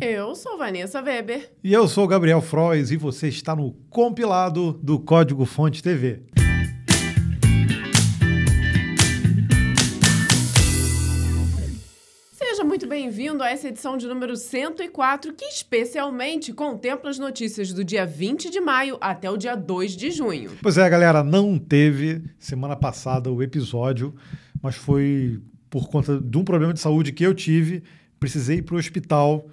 Eu sou Vanessa Weber. E eu sou Gabriel Frois e você está no compilado do Código Fonte TV. Seja muito bem-vindo a essa edição de número 104, que especialmente contempla as notícias do dia 20 de maio até o dia 2 de junho. Pois é, galera, não teve semana passada o episódio, mas foi por conta de um problema de saúde que eu tive. Precisei ir para o hospital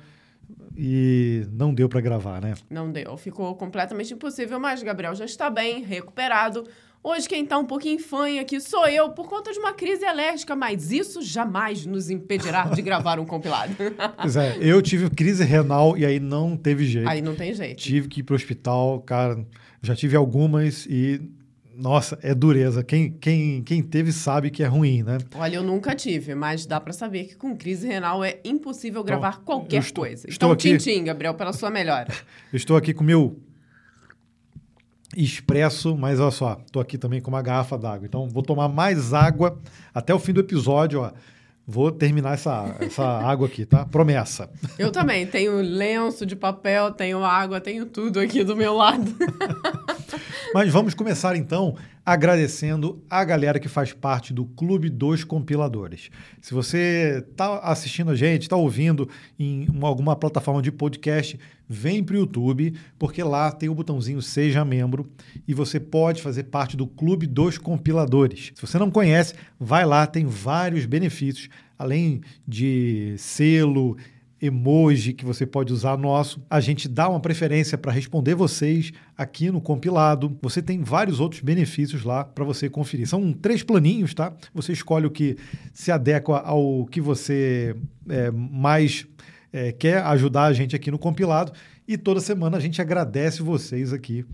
e não deu para gravar, né? Não deu, ficou completamente impossível, mas Gabriel já está bem, recuperado. Hoje quem está um pouquinho fanha aqui sou eu por conta de uma crise alérgica, mas isso jamais nos impedirá de gravar um compilado. Pois é, eu tive crise renal e aí não teve jeito. Aí não tem jeito. Tive que ir para o hospital, cara, já tive algumas e nossa, é dureza. Quem, quem, quem teve sabe que é ruim, né? Olha, eu nunca tive, mas dá para saber que com crise renal é impossível então, gravar qualquer estou, coisa. Estou então, aqui, tchim, Gabriel, pela sua melhora. Eu estou aqui com o meu expresso, mas olha só, estou aqui também com uma garrafa d'água. Então, vou tomar mais água até o fim do episódio, ó. Vou terminar essa, essa água aqui, tá? Promessa. Eu também. Tenho lenço de papel, tenho água, tenho tudo aqui do meu lado. Mas vamos começar então agradecendo a galera que faz parte do Clube dos Compiladores. Se você está assistindo a gente, está ouvindo em alguma plataforma de podcast, vem para o YouTube, porque lá tem o botãozinho Seja Membro e você pode fazer parte do Clube dos Compiladores. Se você não conhece, vai lá, tem vários benefícios, além de selo emoji que você pode usar nosso. A gente dá uma preferência para responder vocês aqui no compilado. Você tem vários outros benefícios lá para você conferir. São três planinhos, tá? Você escolhe o que se adequa ao que você é, mais é, quer ajudar a gente aqui no compilado. E toda semana a gente agradece vocês aqui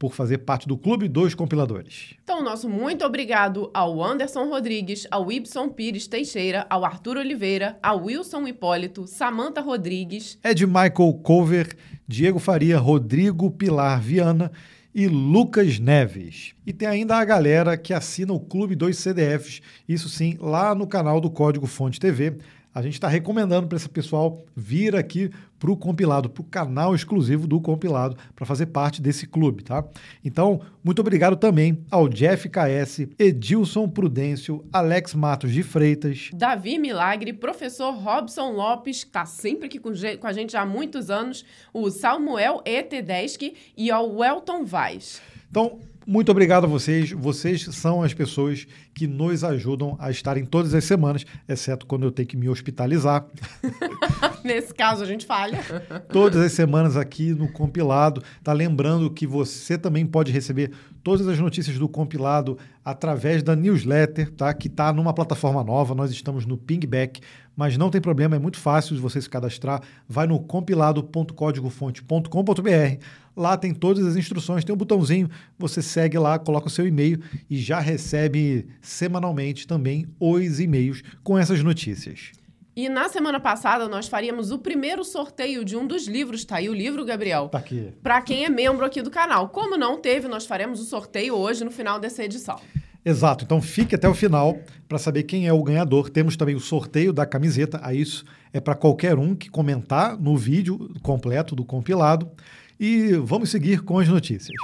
por fazer parte do Clube dos Compiladores. Então, nosso muito obrigado ao Anderson Rodrigues, ao Ibson Pires Teixeira, ao Arthur Oliveira, ao Wilson Hipólito, Samanta Rodrigues, Ed Michael Cover, Diego Faria, Rodrigo Pilar Viana e Lucas Neves. E tem ainda a galera que assina o Clube dos CDFs, isso sim, lá no canal do Código Fonte TV a gente está recomendando para esse pessoal vir aqui para o compilado, para o canal exclusivo do compilado, para fazer parte desse clube, tá? Então, muito obrigado também ao Jeff KS, Edilson Prudêncio, Alex Matos de Freitas, Davi Milagre, professor Robson Lopes, que está sempre aqui com, com, a gente há muitos anos, o Samuel E. Tedeschi e ao Welton Vaz. Então, muito obrigado a vocês. Vocês são as pessoas que nos ajudam a estarem todas as semanas, exceto quando eu tenho que me hospitalizar. Nesse caso, a gente falha. todas as semanas aqui no compilado. Tá lembrando que você também pode receber todas as notícias do compilado através da newsletter, tá? Que está numa plataforma nova. Nós estamos no Pingback, mas não tem problema, é muito fácil de você se cadastrar. Vai no compilado.códigofonte.com.br. Lá tem todas as instruções, tem um botãozinho, você segue lá, coloca o seu e-mail e já recebe semanalmente também os e-mails com essas notícias. E na semana passada nós faríamos o primeiro sorteio de um dos livros, tá aí o livro, Gabriel? Tá aqui. Para quem é membro aqui do canal. Como não teve, nós faremos o sorteio hoje no final dessa edição. Exato, então fique até o final para saber quem é o ganhador. Temos também o sorteio da camiseta, a isso é para qualquer um que comentar no vídeo completo do compilado. E vamos seguir com as notícias.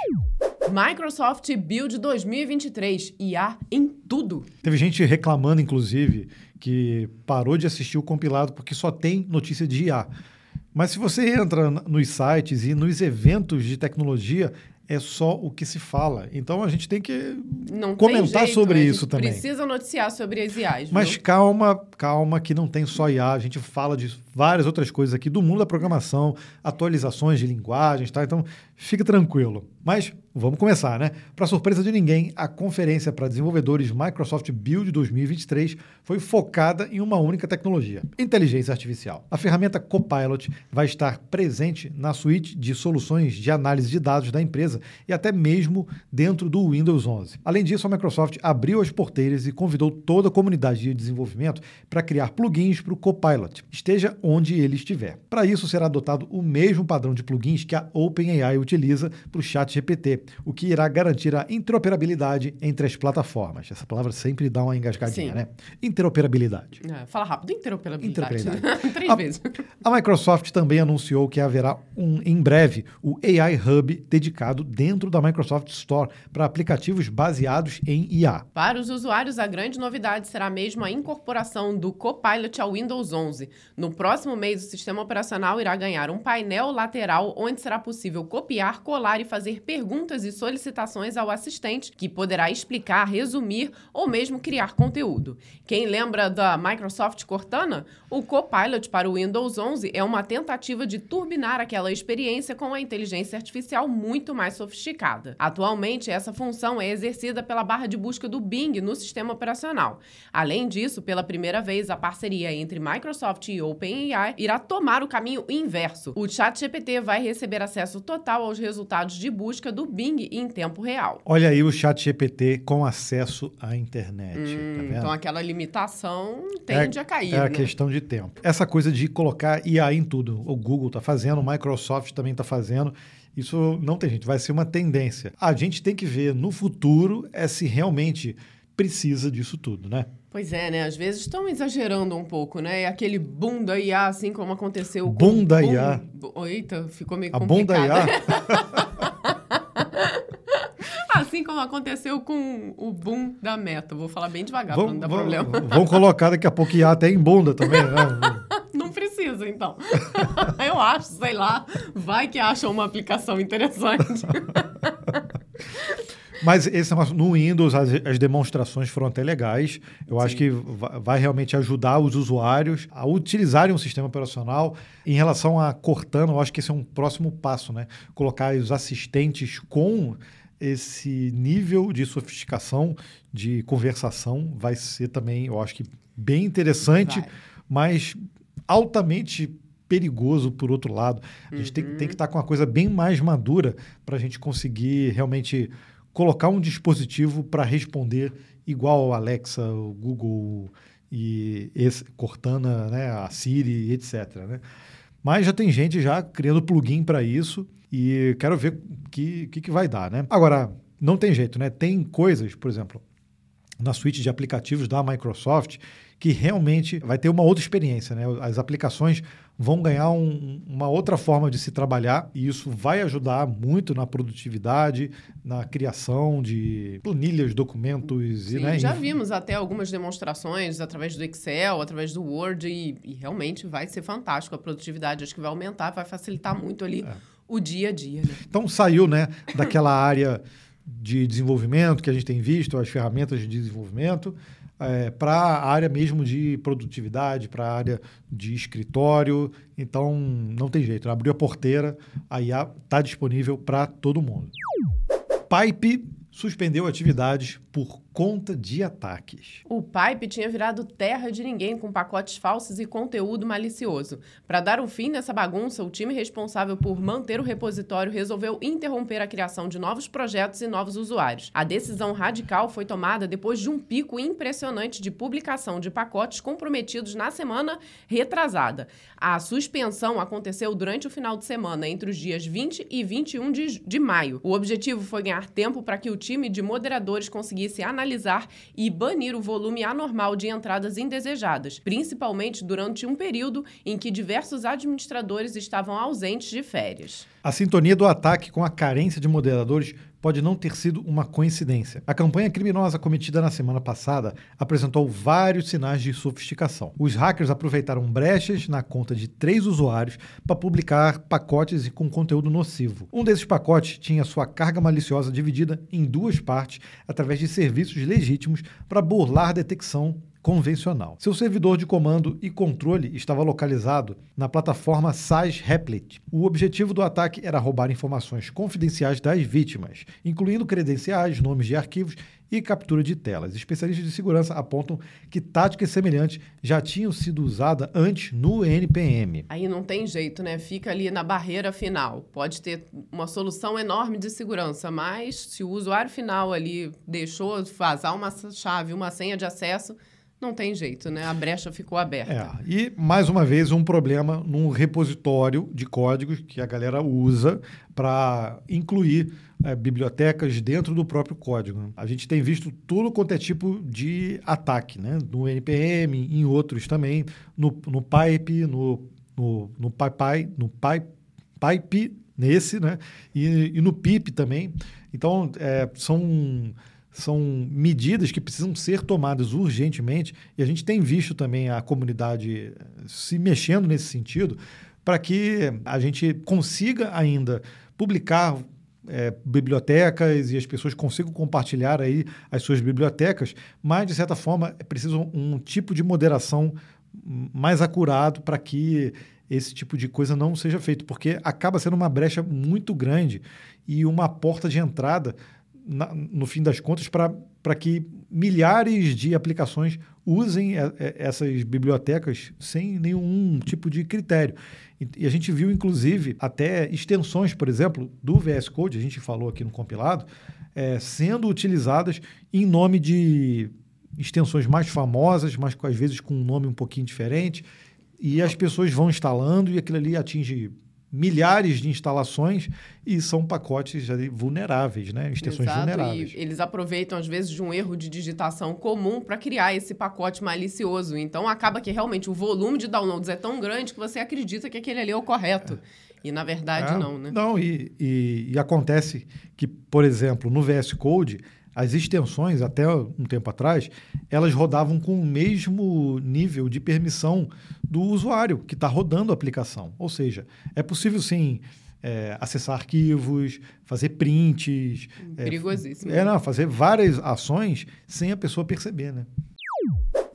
Microsoft Build 2023, IA em tudo. Teve gente reclamando, inclusive, que parou de assistir o compilado porque só tem notícia de IA. Mas se você entra nos sites e nos eventos de tecnologia, é só o que se fala. Então a gente tem que não comentar jeito, sobre isso também. Precisa noticiar sobre as IAs. Mas viu? calma, calma, que não tem só IA. A gente fala de várias outras coisas aqui do mundo da programação, atualizações de linguagens, tá? Então fique tranquilo. Mas vamos começar, né? Para surpresa de ninguém, a conferência para desenvolvedores Microsoft Build 2023 foi focada em uma única tecnologia: inteligência artificial. A ferramenta Copilot vai estar presente na suíte de soluções de análise de dados da empresa e até mesmo dentro do Windows 11. Além disso, a Microsoft abriu as porteiras e convidou toda a comunidade de desenvolvimento para criar plugins para o Copilot, esteja onde ele estiver. Para isso, será adotado o mesmo padrão de plugins que a OpenAI utiliza para o ChatGPT, o que irá garantir a interoperabilidade entre as plataformas. Essa palavra sempre dá uma engasgadinha, Sim. né? Interoperabilidade. É, fala rápido, interoperabilidade. Interoperabilidade. Três A- vezes. A Microsoft também anunciou que haverá um, em breve o AI Hub dedicado dentro da Microsoft Store para aplicativos baseados em IA. Para os usuários, a grande novidade será mesmo a incorporação do Copilot ao Windows 11. No próximo mês, o sistema operacional irá ganhar um painel lateral onde será possível copiar, colar e fazer perguntas e solicitações ao assistente, que poderá explicar, resumir ou mesmo criar conteúdo. Quem lembra da Microsoft Cortana? O Copilot para o Windows 11 é uma tentativa de turbinar aquela experiência com a inteligência artificial muito mais sofisticada. Atualmente, essa função é exercida pela barra de busca do Bing no sistema operacional. Além disso, pela primeira vez, a parceria entre Microsoft e OpenAI irá tomar o caminho inverso. O ChatGPT vai receber acesso total aos resultados de busca do Bing em tempo real. Olha aí o chat GPT com acesso à internet. tá Hum, vendo? então aquela limitação tende a cair, É a né? questão de tempo. Essa coisa de colocar IA em tudo. O Google está fazendo, o Microsoft também está fazendo. Isso não tem gente, vai ser uma tendência. A gente tem que ver no futuro é se realmente precisa disso tudo, né? Pois é, né? Às vezes estão exagerando um pouco, né? É aquele boom da IA, assim como aconteceu com... Boom da boom- IA. Eita, ficou meio A bunda complicado. IA. Assim como aconteceu com o boom da meta. Vou falar bem devagar pra não dar vamos, problema. vamos colocar daqui a pouco IA até em bunda também, né? Não precisa, então. Eu acho, sei lá. Vai que acham uma aplicação interessante. Mas esse no Windows, as, as demonstrações foram até legais. Eu acho que va- vai realmente ajudar os usuários a utilizarem o sistema operacional. Em relação a Cortana, eu acho que esse é um próximo passo, né? Colocar os assistentes com esse nível de sofisticação de conversação vai ser também, eu acho que bem interessante, Vai. mas altamente perigoso por outro lado. A gente tem, tem que estar com uma coisa bem mais madura para a gente conseguir realmente colocar um dispositivo para responder igual ao Alexa, o Google e esse, Cortana, né, a Siri, etc. né? Mas já tem gente já criando plugin para isso e quero ver o que, que, que vai dar, né? Agora, não tem jeito, né? Tem coisas, por exemplo, na suíte de aplicativos da Microsoft que realmente vai ter uma outra experiência, né? As aplicações vão ganhar um- uma outra forma de se trabalhar e isso vai ajudar muito na produtividade, na criação de planilhas, documentos e, Sim, né? já e- vimos até algumas demonstrações através do Excel, através do Word, e, e realmente vai ser fantástico. A produtividade acho que vai aumentar, vai facilitar muito ali É. o dia a dia, né? Então saiu, né, daquela área de desenvolvimento que a gente tem visto, as ferramentas de desenvolvimento, para a área mesmo de produtividade, para a área de escritório. Então não tem jeito, abriu a porteira, a IA está disponível para todo mundo. Pipe suspendeu atividades por conta de ataques. O Pipe tinha virado terra de ninguém com pacotes falsos e conteúdo malicioso. Para dar um fim nessa bagunça, o time responsável por manter o repositório resolveu interromper a criação de novos projetos e novos usuários. A decisão radical foi tomada depois de um pico impressionante de publicação de pacotes comprometidos na semana retrasada. A suspensão aconteceu durante o final de semana, entre os dias 20 e 21 de, de maio. O objetivo foi ganhar tempo para que o time de moderadores conseguisse analisar e banir o volume anormal de entradas indesejadas, principalmente durante um período em que diversos administradores estavam ausentes de férias. A sintonia do ataque com a carência de moderadores pode não ter sido uma coincidência. A campanha criminosa cometida na semana passada apresentou vários sinais de sofisticação. Os hackers aproveitaram brechas na conta de três usuários para publicar pacotes com conteúdo nocivo. Um desses pacotes tinha sua carga maliciosa dividida em duas partes através de serviços legítimos para burlar detecção convencional. Seu servidor de comando e controle estava localizado na plataforma SAS Replit. O objetivo do ataque era roubar informações confidenciais das vítimas, incluindo credenciais, nomes de arquivos e captura de telas. Especialistas de segurança apontam que táticas semelhantes já tinham sido usadas antes no NPM. Aí não tem jeito, né? Fica ali na barreira final. Pode ter uma solução enorme de segurança, mas se o usuário final ali deixou vazar uma chave, uma senha de acesso, não tem jeito, né? A brecha ficou aberta. É, e mais uma vez um problema num repositório de códigos que a galera usa para incluir é, bibliotecas dentro do próprio código. A gente tem visto tudo quanto é tipo de ataque, né? No NPM, em outros também, no, no pipe, no, no, no pipe, no pipe, pipe nesse, né? E, e no pip também. Então, é, são são medidas que precisam ser tomadas urgentemente e a gente tem visto também a comunidade se mexendo nesse sentido para que a gente consiga ainda publicar é, bibliotecas e as pessoas consigam compartilhar aí as suas bibliotecas, mas de certa forma é preciso um tipo de moderação mais acurado para que esse tipo de coisa não seja feito, porque acaba sendo uma brecha muito grande e uma porta de entrada na, no fim das contas, para que milhares de aplicações usem a, a, essas bibliotecas sem nenhum tipo de critério. E, e, a gente viu, inclusive, até extensões, por exemplo, do VS Code, a gente falou aqui no compilado, é, sendo utilizadas em nome de extensões mais famosas, mas às vezes com um nome um pouquinho diferente. E as pessoas vão instalando e aquilo ali atinge milhares de instalações e são pacotes vulneráveis, né? extensões Exato, vulneráveis. E eles aproveitam, às vezes, de um erro de digitação comum para criar esse pacote malicioso. Então, acaba que realmente o volume de downloads é tão grande que você acredita que aquele ali é o correto. É. E, na verdade, é, não, né? Não, e, e, e acontece que, por exemplo, no VS Code as extensões, até um tempo atrás, elas rodavam com o mesmo nível de permissão do usuário que está rodando a aplicação. Ou seja, é possível sim é, acessar arquivos, fazer prints. É, Perigosíssimo. É, é, não, fazer várias ações sem a pessoa perceber, né?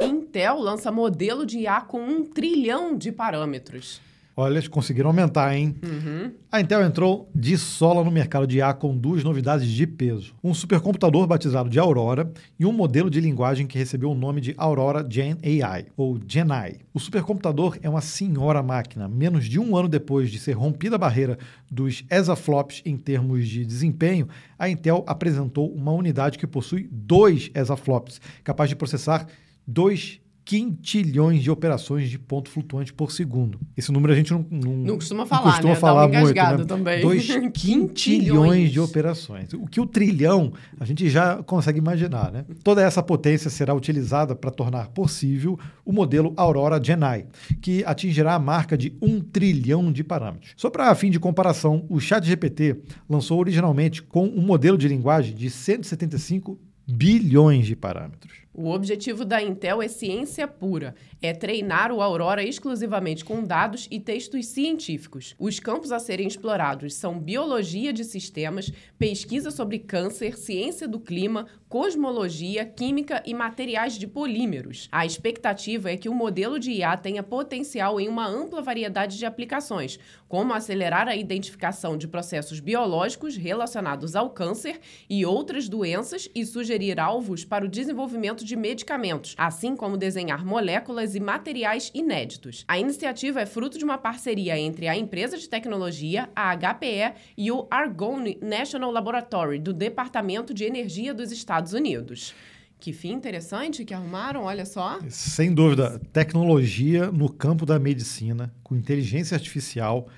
Intel lança modelo de IA com um trilhão de parâmetros. Olha, eles conseguiram aumentar, hein? Uhum. A Intel entrou de sola no mercado de IA com duas novidades de peso: um supercomputador batizado de Aurora e um modelo de linguagem que recebeu o nome de Aurora Gen AI, ou GenAI. O supercomputador é uma senhora máquina. Menos de um ano depois de ser rompida a barreira dos exaflops em termos de desempenho, a Intel apresentou uma unidade que possui dois exaflops, capaz de processar 2 quintilhões de operações de ponto flutuante por segundo. Esse número a gente não, não, não costuma falar, não costuma né? falar muito. Né? Também. Dois quintilhões de operações. O que o trilhão a gente já consegue imaginar. Né? Toda essa potência será utilizada para tornar possível o modelo Aurora Genai, que atingirá a marca de um trilhão de parâmetros. Só para fim de comparação, o ChatGPT lançou originalmente com um modelo de linguagem de 175 bilhões de parâmetros. O objetivo da Intel é ciência pura, é treinar o Aurora exclusivamente com dados e textos científicos. Os campos a serem explorados são biologia de sistemas, pesquisa sobre câncer, ciência do clima, cosmologia, química e materiais de polímeros. A expectativa é que o modelo de IA tenha potencial em uma ampla variedade de aplicações, como acelerar a identificação de processos biológicos relacionados ao câncer e outras doenças e sugerir alvos para o desenvolvimento desenvolvimento de medicamentos, assim como desenhar moléculas e materiais inéditos. A iniciativa é fruto de uma parceria entre a empresa de tecnologia, a HPE, e o Argonne National Laboratory, do Departamento de Energia dos Estados Unidos. Que fim interessante que arrumaram, olha só. Sem dúvida, tecnologia no campo da medicina, com inteligência artificial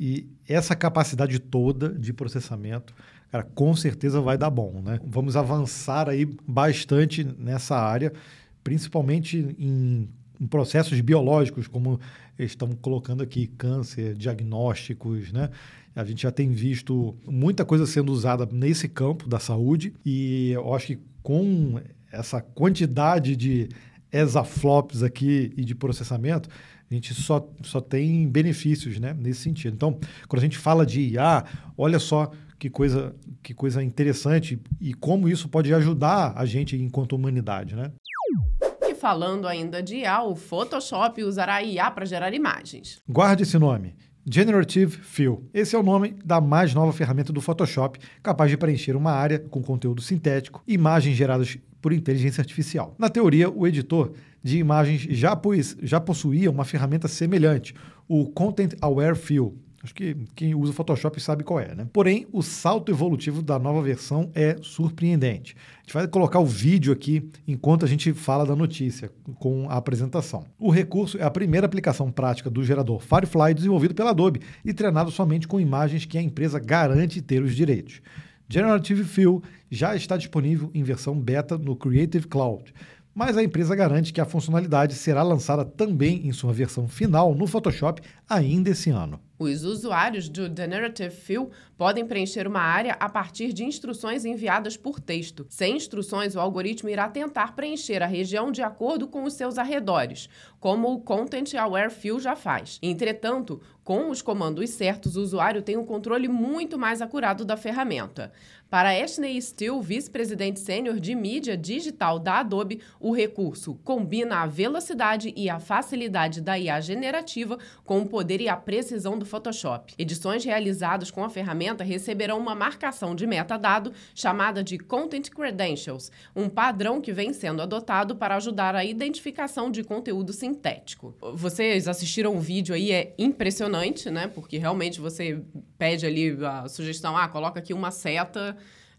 e essa capacidade toda de processamento cara, com certeza vai dar bom, né? Vamos avançar aí bastante nessa área, principalmente em, em processos biológicos, como estão colocando aqui, câncer, diagnósticos, né? A gente já tem visto muita coisa sendo usada nesse campo da saúde e eu acho que com essa quantidade de exaflops aqui e de processamento, a gente só, só tem benefícios né, nesse sentido. Então, quando a gente fala de IA, olha só que coisa, que coisa interessante e como isso pode ajudar a gente enquanto humanidade, né? E falando ainda de IA, o Photoshop usará IA para gerar imagens. Guarde esse nome. Generative Fill. Esse é o nome da mais nova ferramenta do Photoshop, capaz de preencher uma área com conteúdo sintético, imagens geradas por inteligência artificial. Na teoria, o editor de imagens já, pois, já possuía uma ferramenta semelhante, o Content Aware Fill, Acho que quem usa o Photoshop sabe qual é, né? Porém, o salto evolutivo da nova versão é surpreendente. A gente vai colocar o vídeo aqui enquanto a gente fala da notícia, com a apresentação. O recurso é a primeira aplicação prática do gerador Firefly desenvolvido pela Adobe e treinado somente com imagens que a empresa garante ter os direitos. Generative Fill já está disponível em versão beta no Creative Cloud mas a empresa garante que a funcionalidade será lançada também em sua versão final no Photoshop ainda esse ano. Os usuários do Generative Fill podem preencher uma área a partir de instruções enviadas por texto. Sem instruções, o algoritmo irá tentar preencher a região de acordo com os seus arredores, como o Content Aware Fill já faz. Entretanto, com os comandos certos, o usuário tem um controle muito mais acurado da ferramenta. Para Ashley Steele, vice-presidente sênior de mídia digital da Adobe, o recurso combina a velocidade e a facilidade da IA generativa com o poder e a precisão do Photoshop. Edições realizadas com a ferramenta receberão uma marcação de metadado chamada de Content Credentials, um padrão que vem sendo adotado para ajudar a identificação de conteúdo sintético. Vocês assistiram o vídeo aí, é impressionante, né? Porque realmente você pede ali a sugestão, ah, coloca aqui uma seta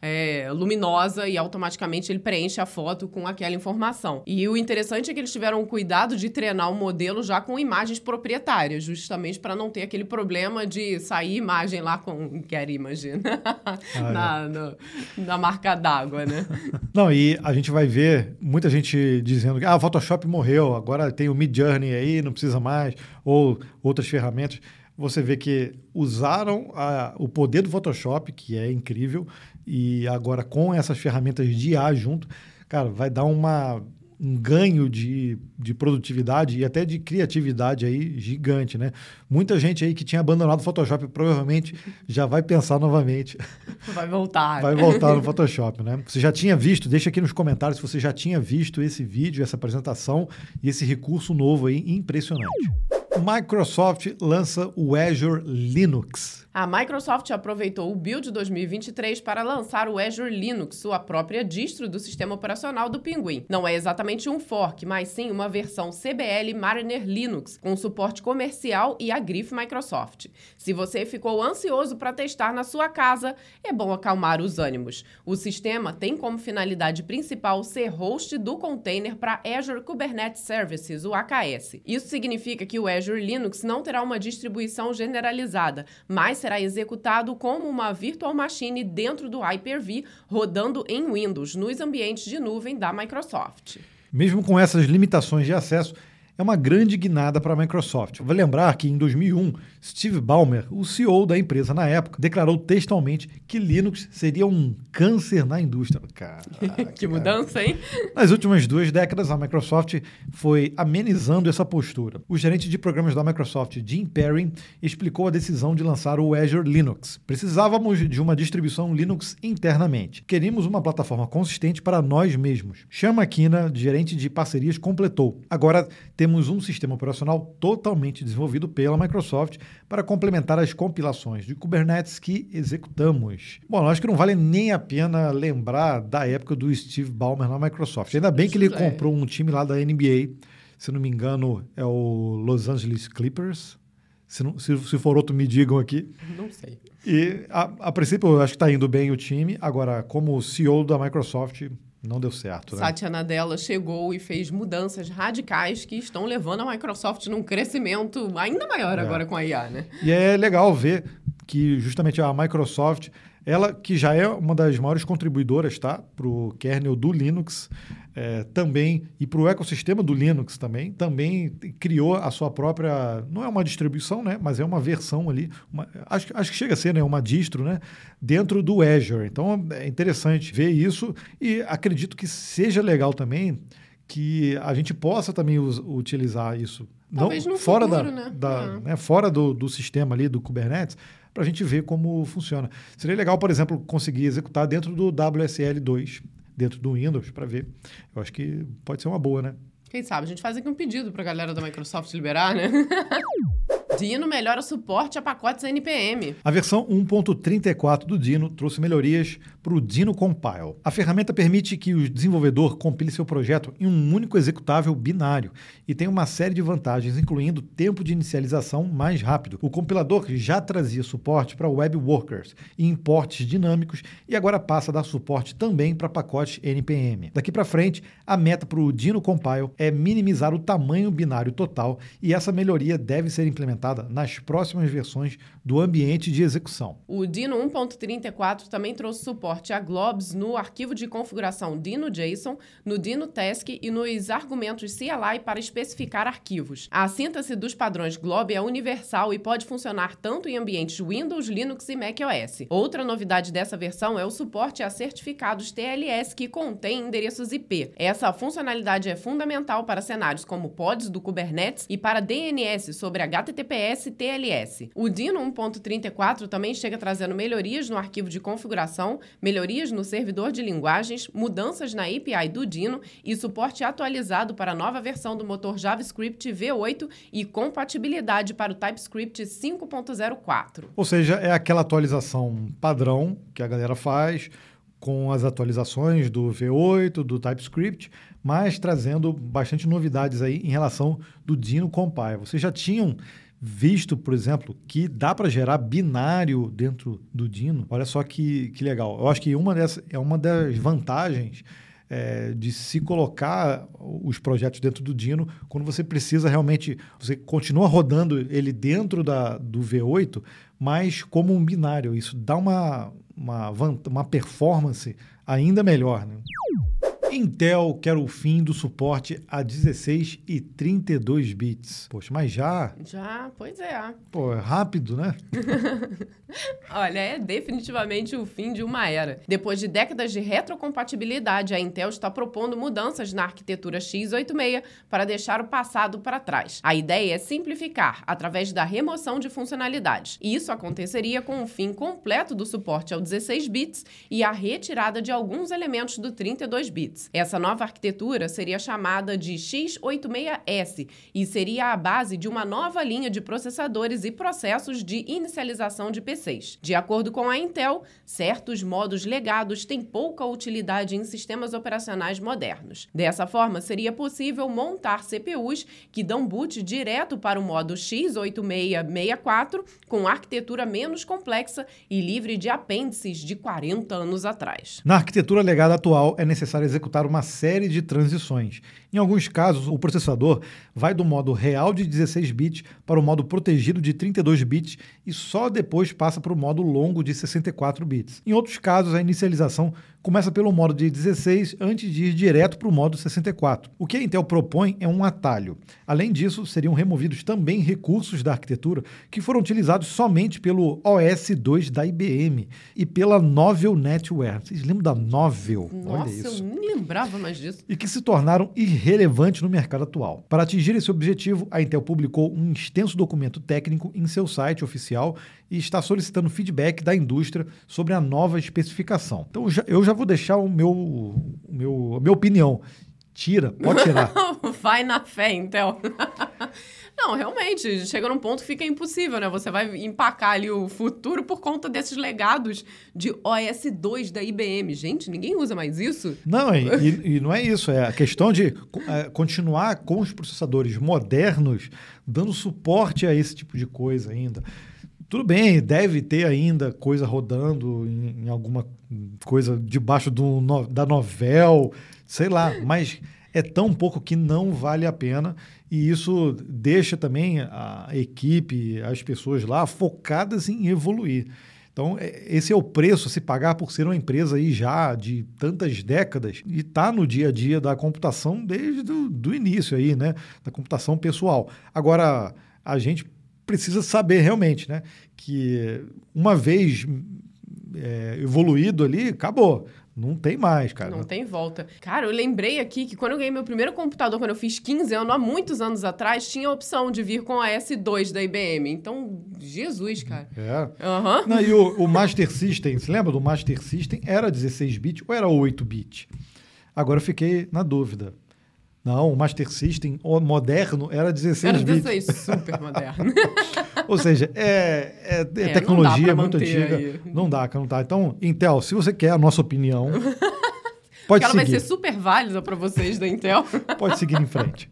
é, luminosa e automaticamente ele preenche a foto com aquela informação. E o interessante é que eles tiveram o cuidado de treinar o modelo já com imagens proprietárias, justamente para não ter aquele problema de sair imagem lá com Get Image ah, na, é. na marca d'água, né? Não, e a gente vai ver muita gente dizendo que ah, o Photoshop morreu, agora tem o Mid Journey aí, não precisa mais, ou outras ferramentas você vê que usaram a, o poder do Photoshop, que é incrível, e agora com essas ferramentas de IA junto, cara, vai dar uma, um ganho de, de produtividade e até de criatividade aí gigante, né? Muita gente aí que tinha abandonado o Photoshop provavelmente já vai pensar novamente. Vai voltar. Vai voltar no Photoshop, né? Você já tinha visto, deixa aqui nos comentários se você já tinha visto esse vídeo, essa apresentação e esse recurso novo aí impressionante. Microsoft lança o Azure Linux. A Microsoft aproveitou o Build 2023 para lançar o Azure Linux, sua própria distro do sistema operacional do Pinguim. Não é exatamente um fork, mas sim uma versão CBL Mariner Linux, com suporte comercial e a grife Microsoft. Se você ficou ansioso para testar na sua casa, é bom acalmar os ânimos. O sistema tem como finalidade principal ser host do container para Azure Kubernetes Services, o AKS. Isso significa que o Azure Linux não terá uma distribuição generalizada, mas será executado como uma virtual machine dentro do Hyper-V, rodando em Windows, nos ambientes de nuvem da Microsoft. Mesmo com essas limitações de acesso, é uma grande guinada para a Microsoft. Vou lembrar que em 2001, Steve Ballmer, o CEO da empresa na época, declarou textualmente que Linux seria um câncer na indústria. Caraca, que mudança, hein? Nas últimas duas décadas, a Microsoft foi amenizando essa postura. O gerente de programas da Microsoft, Jim Perry, explicou a decisão de lançar o Azure Linux. Precisávamos de uma distribuição Linux internamente. Queríamos uma plataforma consistente para nós mesmos. Chama Kina, gerente de parcerias, completou. Agora temos um sistema operacional totalmente desenvolvido pela Microsoft para complementar as compilações de Kubernetes que executamos. Bom, acho que não vale nem a pena lembrar da época do Steve Ballmer na Microsoft. Ainda bem que ele comprou um time lá da NBA, se não me engano, é o Los Angeles Clippers. Se, não, se, se, for outro, me digam aqui. Não sei. E, a, a princípio, eu acho que está indo bem o time. Agora, como CEO da Microsoft, não deu certo, né? Satya Nadella chegou e fez mudanças radicais que estão levando a Microsoft num crescimento ainda maior é. agora com a IA, né? E é legal ver que justamente a Microsoft ela, que já é uma das maiores contribuidoras tá, para o kernel do Linux, é, também, e para o ecossistema do Linux também, também criou a sua própria. Não é uma distribuição, né, mas é uma versão ali. Uma, acho, acho que chega a ser né, uma distro né, dentro do Azure. Então é interessante ver isso e acredito que seja legal também que a gente possa também us, utilizar isso. Talvez não fora futuro, da, né? da uhum. né, fora do, do sistema ali do Kubernetes, para a gente ver como funciona. Seria legal, por exemplo, conseguir executar dentro do WSL2, dentro do Windows, para ver. Eu acho que pode ser uma boa, né? Quem sabe? A gente faz aqui um pedido para a galera da Microsoft liberar, né? Dino melhora o suporte a pacotes NPM. A versão 1.34 do Dino trouxe melhorias para o Dino Compile. A ferramenta permite que o desenvolvedor compile seu projeto em um único executável binário e tem uma série de vantagens, incluindo tempo de inicialização mais rápido. O compilador já trazia suporte para web workers e importes dinâmicos e agora passa a dar suporte também para pacotes NPM. Daqui para frente, a meta para o Dino Compile é minimizar o tamanho binário total e essa melhoria deve ser implementada nas próximas versões do ambiente de execução. O Dino 1.34 também trouxe suporte a globs no arquivo de configuração Dino.json, no Dino Task e nos argumentos CLI para especificar arquivos. A síntese dos padrões glob é universal e pode funcionar tanto em ambientes Windows, Linux e macOS. Outra novidade dessa versão é o suporte a certificados TLS que contêm endereços IP. Essa funcionalidade é fundamental para cenários como pods do Kubernetes e para DNS sobre HTTPS TLS. O Dino 1.34 também chega trazendo melhorias no arquivo de configuração, melhorias no servidor de linguagens, mudanças na API do Dino e suporte atualizado para a nova versão do motor JavaScript V8 e compatibilidade para o TypeScript 5.04. Ou seja, é aquela atualização padrão que a galera faz com as atualizações do V8, do TypeScript, mas trazendo bastante novidades aí em relação do Dino Compile. Vocês já tinham visto, por exemplo, que dá para gerar binário dentro do Dino. Olha só que, que legal. Eu acho que uma dessas é uma das vantagens é, de se colocar os projetos dentro do Dino quando você precisa realmente. Você continua rodando ele dentro da, do V8, mas como um binário. Isso dá uma, uma, uma performance ainda melhor. Né? Intel quer o fim do suporte a 16 e 32 bits. Poxa, mas já? Já, pois é. Pô, é rápido, né? Olha, é definitivamente o fim de uma era. Depois de décadas de retrocompatibilidade, a Intel está propondo mudanças na arquitetura x86 para deixar o passado para trás. A ideia é simplificar através da remoção de funcionalidades. E isso aconteceria com o fim completo do suporte ao 16 bits e a retirada de alguns elementos do 32 bits. Essa nova arquitetura seria chamada de x86S e seria a base de uma nova linha de processadores e processos de inicialização de PCs. De acordo com a Intel, certos modos legados têm pouca utilidade em sistemas operacionais modernos. Dessa forma, seria possível montar CPUs que dão boot direto para o modo x8664 com arquitetura menos complexa e livre de apêndices de 40 anos atrás. Na arquitetura legada atual, é necessário executar uma série de transições. Em alguns casos, o processador vai do modo real de 16 bits para o modo protegido de 32 bits e só depois passa para o modo longo de 64 bits. Em outros casos, a inicialização começa pelo modo de 16 antes de ir direto para o modo 64. O que a Intel propõe é um atalho. Além disso, seriam removidos também recursos da arquitetura que foram utilizados somente pelo OS2 da IBM e pela Novel Netware. Vocês lembram da Novel? Nossa, Olha isso. eu nem lembrava mais disso. E que se tornaram irrelevantes no mercado atual. Para atingir esse objetivo, a Intel publicou um extenso documento técnico em seu site oficial e está solicitando feedback da indústria sobre a nova especificação. Então eu já vou deixar o meu, o meu, a minha opinião. Tira, pode tirar. Vai na fé, Intel. Não, realmente, chega num ponto que fica impossível, né? Você vai empacar ali o futuro por conta desses legados de OS2 da IBM. Gente, ninguém usa mais isso? Não, e, e não é isso. É a questão de é, continuar com os processadores modernos dando suporte a esse tipo de coisa ainda. Tudo bem, deve ter ainda coisa rodando em, em alguma coisa debaixo do, no, da novel, sei lá, mas é tão pouco que não vale a pena e isso deixa também a equipe, as pessoas lá focadas em evoluir. Então, é, esse é o preço a se pagar por ser uma empresa aí já de tantas décadas e está no dia a dia da computação desde o do início aí, né? Da computação pessoal. Agora, a gente precisa saber realmente, né? Que uma vez é, evoluído ali, acabou. Não tem mais, cara. Não tem volta. Cara, eu lembrei aqui que quando eu ganhei meu primeiro computador, quando eu fiz 15 anos, há muitos anos atrás, tinha a opção de vir com a S2 da IBM. Então, Jesus, cara. É. Uhum. Não, e o, o Master System, você lembra do Master System? Era 16 bits ou era 8 bits? Agora eu fiquei na dúvida. Não, o Master System moderno era 16 Era bits. 16, super moderno. Ou seja, é, é- é dá tecnologia muito antiga. aí. Não dá, não dá. Então, Intel, se você quer a nossa opinião, pode Ela vai seguir. ser super válida para vocês da Intel. Pode seguir em frente.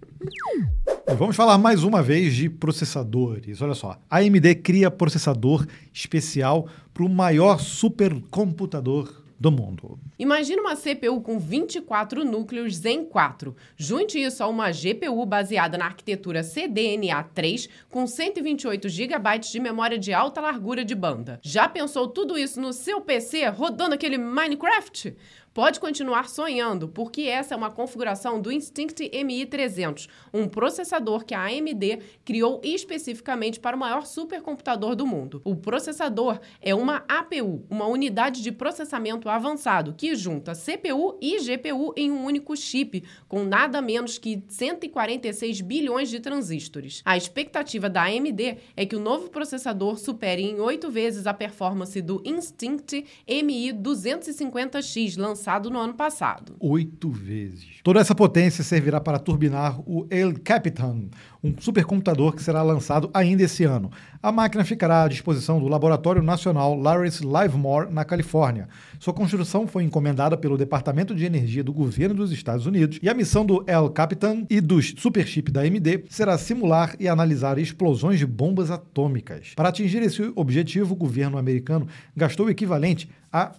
Vamos falar mais uma vez de processadores. Olha só, a AMD cria processador especial para o maior supercomputador do mundo. Imagina uma CPU com 24 núcleos Zen 4. Junte isso a uma GPU baseada na arquitetura CDNA3 com 128 GB de memória de alta largura de banda. Já pensou tudo isso no seu PC rodando aquele Minecraft? Pode continuar sonhando, porque essa é uma configuração do Instinct MI300, um processador que a AMD criou especificamente para o maior supercomputador do mundo. O processador é uma APU, uma unidade de processamento avançado, que junta CPU e GPU em um único chip, com nada menos que 146 bilhões de transistores. A expectativa da AMD é que o novo processador supere em oito vezes a performance do Instinct MI250X, lançado no ano passado. Oito vezes. Toda essa potência servirá para turbinar o El Capitan, um supercomputador que será lançado ainda esse ano. A máquina ficará à disposição do Laboratório Nacional Lawrence Livermore, na Califórnia. Sua construção foi encomendada pelo Departamento de Energia do Governo dos Estados Unidos e a missão do El Capitan e dos superchip da AMD será simular e analisar explosões de bombas atômicas. Para atingir esse objetivo, o governo americano gastou o equivalente a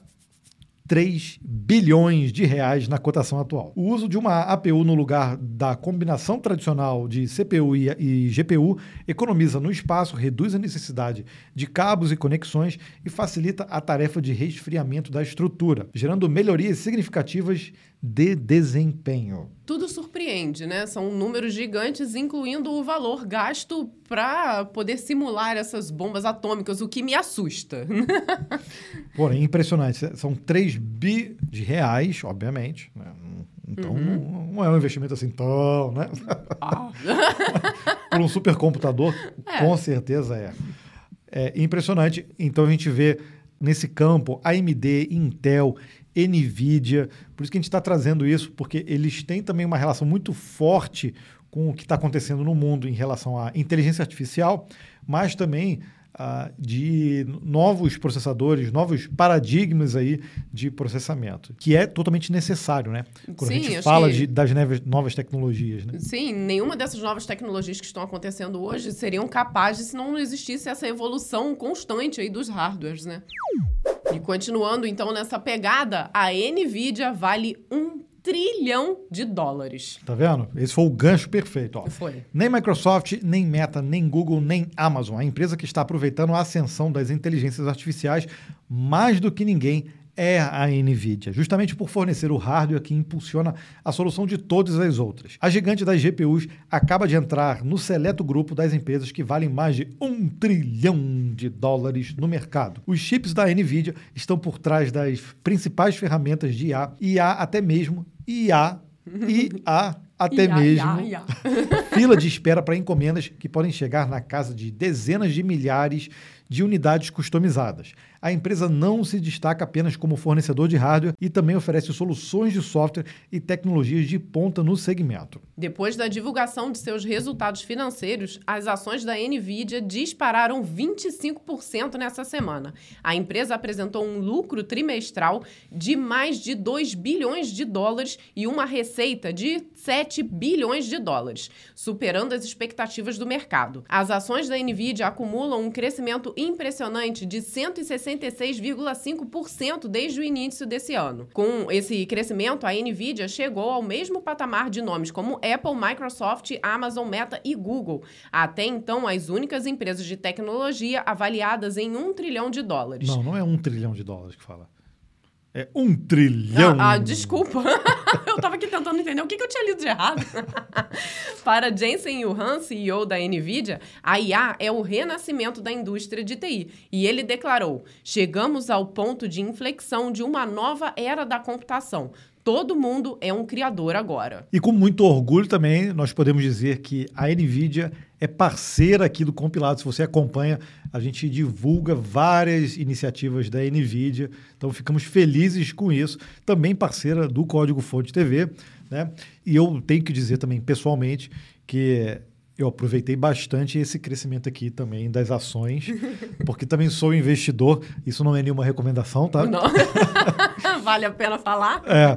3 bilhões de reais na cotação atual. O uso de uma APU no lugar da combinação tradicional de CPU e, e GPU economiza no espaço, reduz a necessidade de cabos e conexões e facilita a tarefa de resfriamento da estrutura, gerando melhorias significativas de desempenho. Tudo surpreende, né? São números gigantes, incluindo o valor gasto para poder simular essas bombas atômicas, o que me assusta. Porém, impressionante. São 3 bi de reais, obviamente. né? Então, não- não é um investimento assim tão, né? Ah. Por um supercomputador, É. com certeza é. É impressionante. Então, a gente vê nesse campo AMD, Intel, NVIDIA. Por isso que a gente está trazendo isso, porque eles têm também uma relação muito forte com o que está acontecendo no mundo em relação à inteligência artificial, mas também ah, de novos processadores, novos paradigmas aí de processamento, que é totalmente necessário, né? Quando a Sim, gente acho fala que- de- das novas tecnologias, né? Sim, nenhuma dessas novas tecnologias que estão acontecendo hoje seriam capazes se não existisse essa evolução constante aí dos hardwares, né? E continuando então nessa pegada, a Nvidia vale um trilhão de dólares. Tá vendo? Esse foi o gancho perfeito. Ó. Foi. Nem Microsoft, nem Meta, nem Google, nem Amazon. A empresa que está aproveitando a ascensão das inteligências artificiais mais do que ninguém é a Nvidia, justamente por fornecer o hardware que impulsiona a solução de todas as outras. A gigante das GPUs acaba de entrar no seleto grupo das empresas que valem mais de um trilhão de dólares no mercado. Os chips da Nvidia estão por trás das principais ferramentas de IA há até mesmo IA há até Ia, mesmo ia, ia. fila de espera para encomendas que podem chegar na casa de dezenas de milhares de unidades customizadas. A empresa não se destaca apenas como fornecedor de hardware e também oferece soluções de software e tecnologias de ponta no segmento. Depois da divulgação de seus resultados financeiros, as ações da Nvidia dispararam 25% nessa semana. A empresa apresentou um lucro trimestral de mais de 2 bilhões de dólares e uma receita de 7 bilhões de dólares, superando as expectativas do mercado. As ações da Nvidia acumulam um crescimento impressionante de 166,5% desde o início desse ano. Com esse crescimento, a Nvidia chegou ao mesmo patamar de nomes como Apple, Microsoft, Amazon, Meta e Google. Até então, as únicas empresas de tecnologia avaliadas em um trilhão de dólares. Não, não é um trilhão de dólares que fala. É um trilhão. Ah, ah, desculpa. eu tava aqui tentando entender o que, que eu tinha lido de errado. Para Jensen Yuhan, CEO da NVIDIA, a IA é o renascimento da indústria de TI. E ele declarou: chegamos ao ponto de inflexão de uma nova era da computação. Todo mundo é um criador agora. E com muito orgulho também, nós podemos dizer que a NVIDIA é parceira aqui do Compilado. Se você acompanha, a gente divulga várias iniciativas da NVIDIA. Então ficamos felizes com isso. Também parceira do Código Fonte TV. Né? E eu tenho que dizer também pessoalmente que eu aproveitei bastante esse crescimento aqui também das ações, porque também sou investidor. Isso não é nenhuma recomendação, tá? Não. vale a pena falar. É.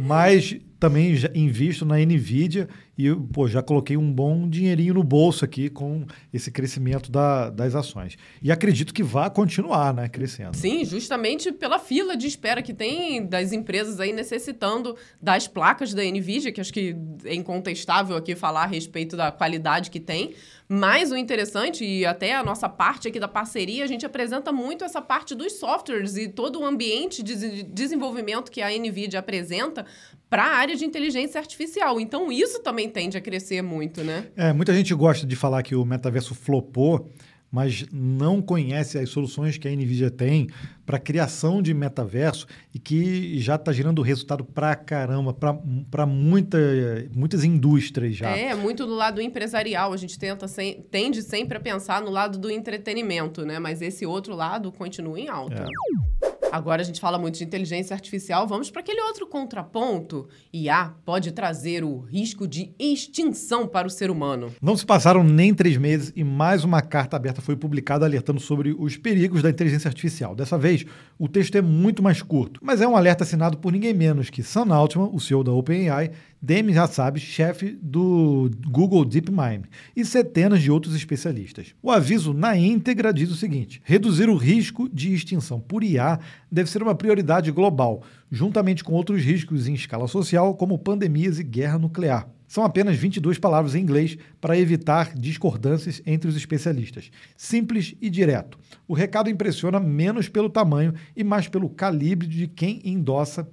Mas também invisto na Nvidia e pô, já coloquei um bom dinheirinho no bolso aqui com esse crescimento da, das ações. E acredito que vai continuar né, crescendo. Sim, justamente pela fila de espera que tem das empresas aí necessitando das placas da Nvidia, que acho que é incontestável aqui falar a respeito da qualidade que tem. Mas o interessante, e até a nossa parte aqui da parceria, a gente apresenta muito essa parte dos softwares e todo o ambiente de desenvolvimento que a NVIDIA apresenta para a área de inteligência artificial. Então, isso também tende a crescer muito, né? É, muita gente gosta de falar que o metaverso flopou, mas não conhece as soluções que a NVIDIA tem para criação de metaverso e que já está gerando resultado para caramba, para muita, muitas indústrias já. É, muito do lado empresarial. A gente tenta sem, tende sempre a pensar no lado do entretenimento, né? Mas esse outro lado continua em alta. É. Agora a gente fala muito de inteligência artificial, vamos para aquele outro contraponto. IA pode trazer o risco de extinção para o ser humano. Não se passaram nem três meses e mais uma carta aberta foi publicada alertando sobre os perigos da inteligência artificial. Dessa vez, o texto é muito mais curto, mas é um alerta assinado por ninguém menos que Sam Altman, o CEO da OpenAI, Demis Hassabis, chefe do Google DeepMind, e centenas de outros especialistas. O aviso na íntegra diz o seguinte: reduzir o risco de extinção por IA deve ser uma prioridade global, juntamente com outros riscos em escala social, como pandemias e guerra nuclear. São apenas 22 palavras em inglês para evitar discordâncias entre os especialistas. Simples e direto. O recado impressiona menos pelo tamanho e mais pelo calibre de quem endossa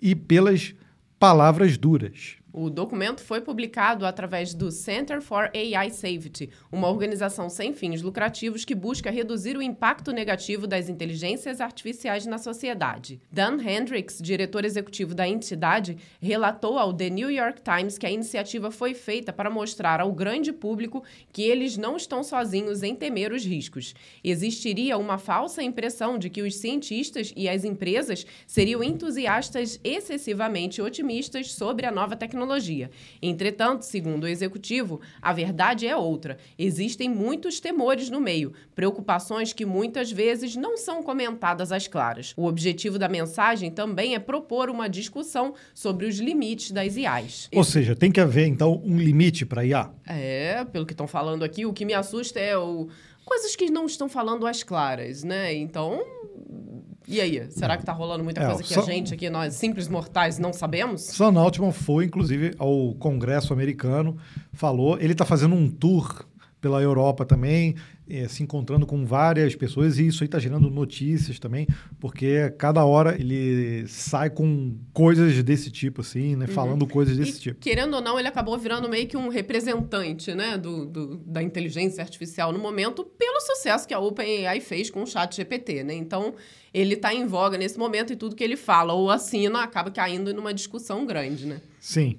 e pelas palavras duras. O documento foi publicado através do Center for AI Safety, uma organização sem fins lucrativos que busca reduzir o impacto negativo das inteligências artificiais na sociedade. Dan Hendricks, diretor executivo da entidade, relatou ao The New York Times que a iniciativa foi feita para mostrar ao grande público que eles não estão sozinhos em temer os riscos. Existiria uma falsa impressão de que os cientistas e as empresas seriam entusiastas excessivamente otimistas sobre a nova tecnologia tecnologia. Entretanto, segundo o executivo, a verdade é outra. Existem muitos temores no meio, preocupações que muitas vezes não são comentadas às claras. O objetivo da mensagem também é propor uma discussão sobre os limites das IAs. Ou seja, tem que haver então um limite para IA? É, pelo que estão falando aqui, o que me assusta é o coisas que não estão falando às claras, né? Então, e aí, será que tá rolando muita é, coisa que a gente aqui, nós simples mortais, não sabemos? Sam Altman foi, inclusive, ao Congresso americano, falou, ele está fazendo um tour pela Europa também, é, se encontrando com várias pessoas e isso aí está gerando notícias também, porque cada hora ele sai com coisas desse tipo, assim, né? Uhum. Falando coisas desse e, tipo. Querendo ou não, ele acabou virando meio que um representante, né? Do, do, da inteligência artificial no momento, pelo sucesso que a OpenAI fez com o chat GPT, né? Então, ele está em voga nesse momento e tudo que ele fala ou assina acaba caindo numa discussão grande, né? Sim.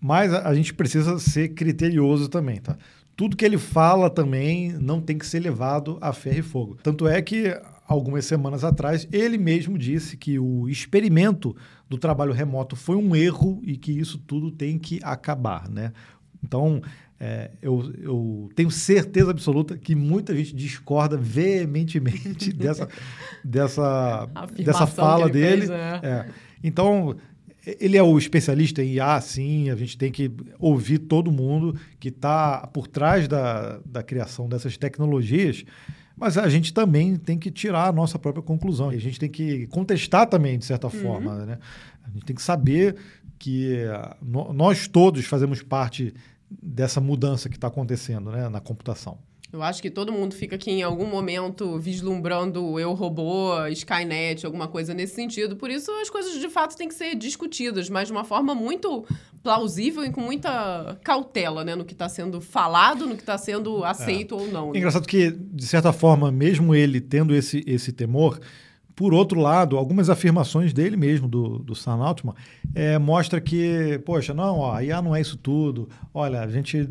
Mas a, a gente precisa ser criterioso também, tá? Tudo que ele fala também não tem que ser levado a ferro e fogo. Tanto é que, algumas semanas atrás, ele mesmo disse que o experimento do trabalho remoto foi um erro e que isso tudo tem que acabar, né? Então, é, eu, eu, tenho certeza absoluta que muita gente discorda veementemente dessa, dessa, dessa fala dele. Fez, é. É. Então, ele é o especialista em IA, sim, a gente tem que ouvir todo mundo que está por trás da, da criação dessas tecnologias, mas a gente também tem que tirar a nossa própria conclusão. E a gente tem que contestar também, de certa uhum. forma. Né? A gente tem que saber que nós todos fazemos parte dessa mudança que está acontecendo né, na computação. Eu acho que todo mundo fica aqui em algum momento vislumbrando eu robô, Skynet, alguma coisa nesse sentido. Por isso as coisas de fato têm que ser discutidas, mas de uma forma muito plausível e com muita cautela, né, no que está sendo falado, no que está sendo aceito é. ou não. Né? É engraçado que de certa forma, mesmo ele tendo esse esse temor, Por outro lado, algumas afirmações dele mesmo, do, do Sam Altman, é, mostra que, poxa, não, ó, a IA não é isso tudo. Olha, a gente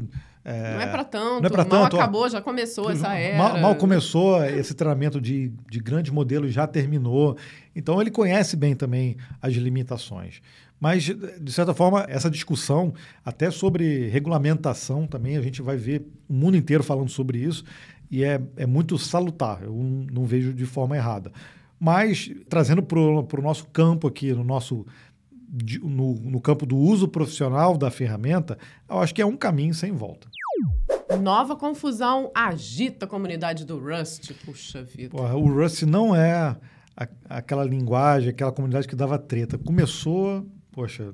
é, não é para tanto, não é pra mal tanto, acabou, já começou essa era. Mal, mal, começou, esse treinamento de, de grandes modelos já terminou. Então ele conhece bem também as limitações. Mas, de certa forma, essa discussão, até sobre regulamentação também, a gente vai ver o mundo inteiro falando sobre isso, e é, é muito salutar, eu não vejo de forma errada. Mas, trazendo para o nosso campo aqui, no nosso no, no campo do uso profissional da ferramenta, eu acho que é um caminho sem volta. Nova confusão agita a comunidade do Rust. Puxa vida. Porra, o Rust não é a, aquela linguagem, aquela comunidade que dava treta. Começou, poxa.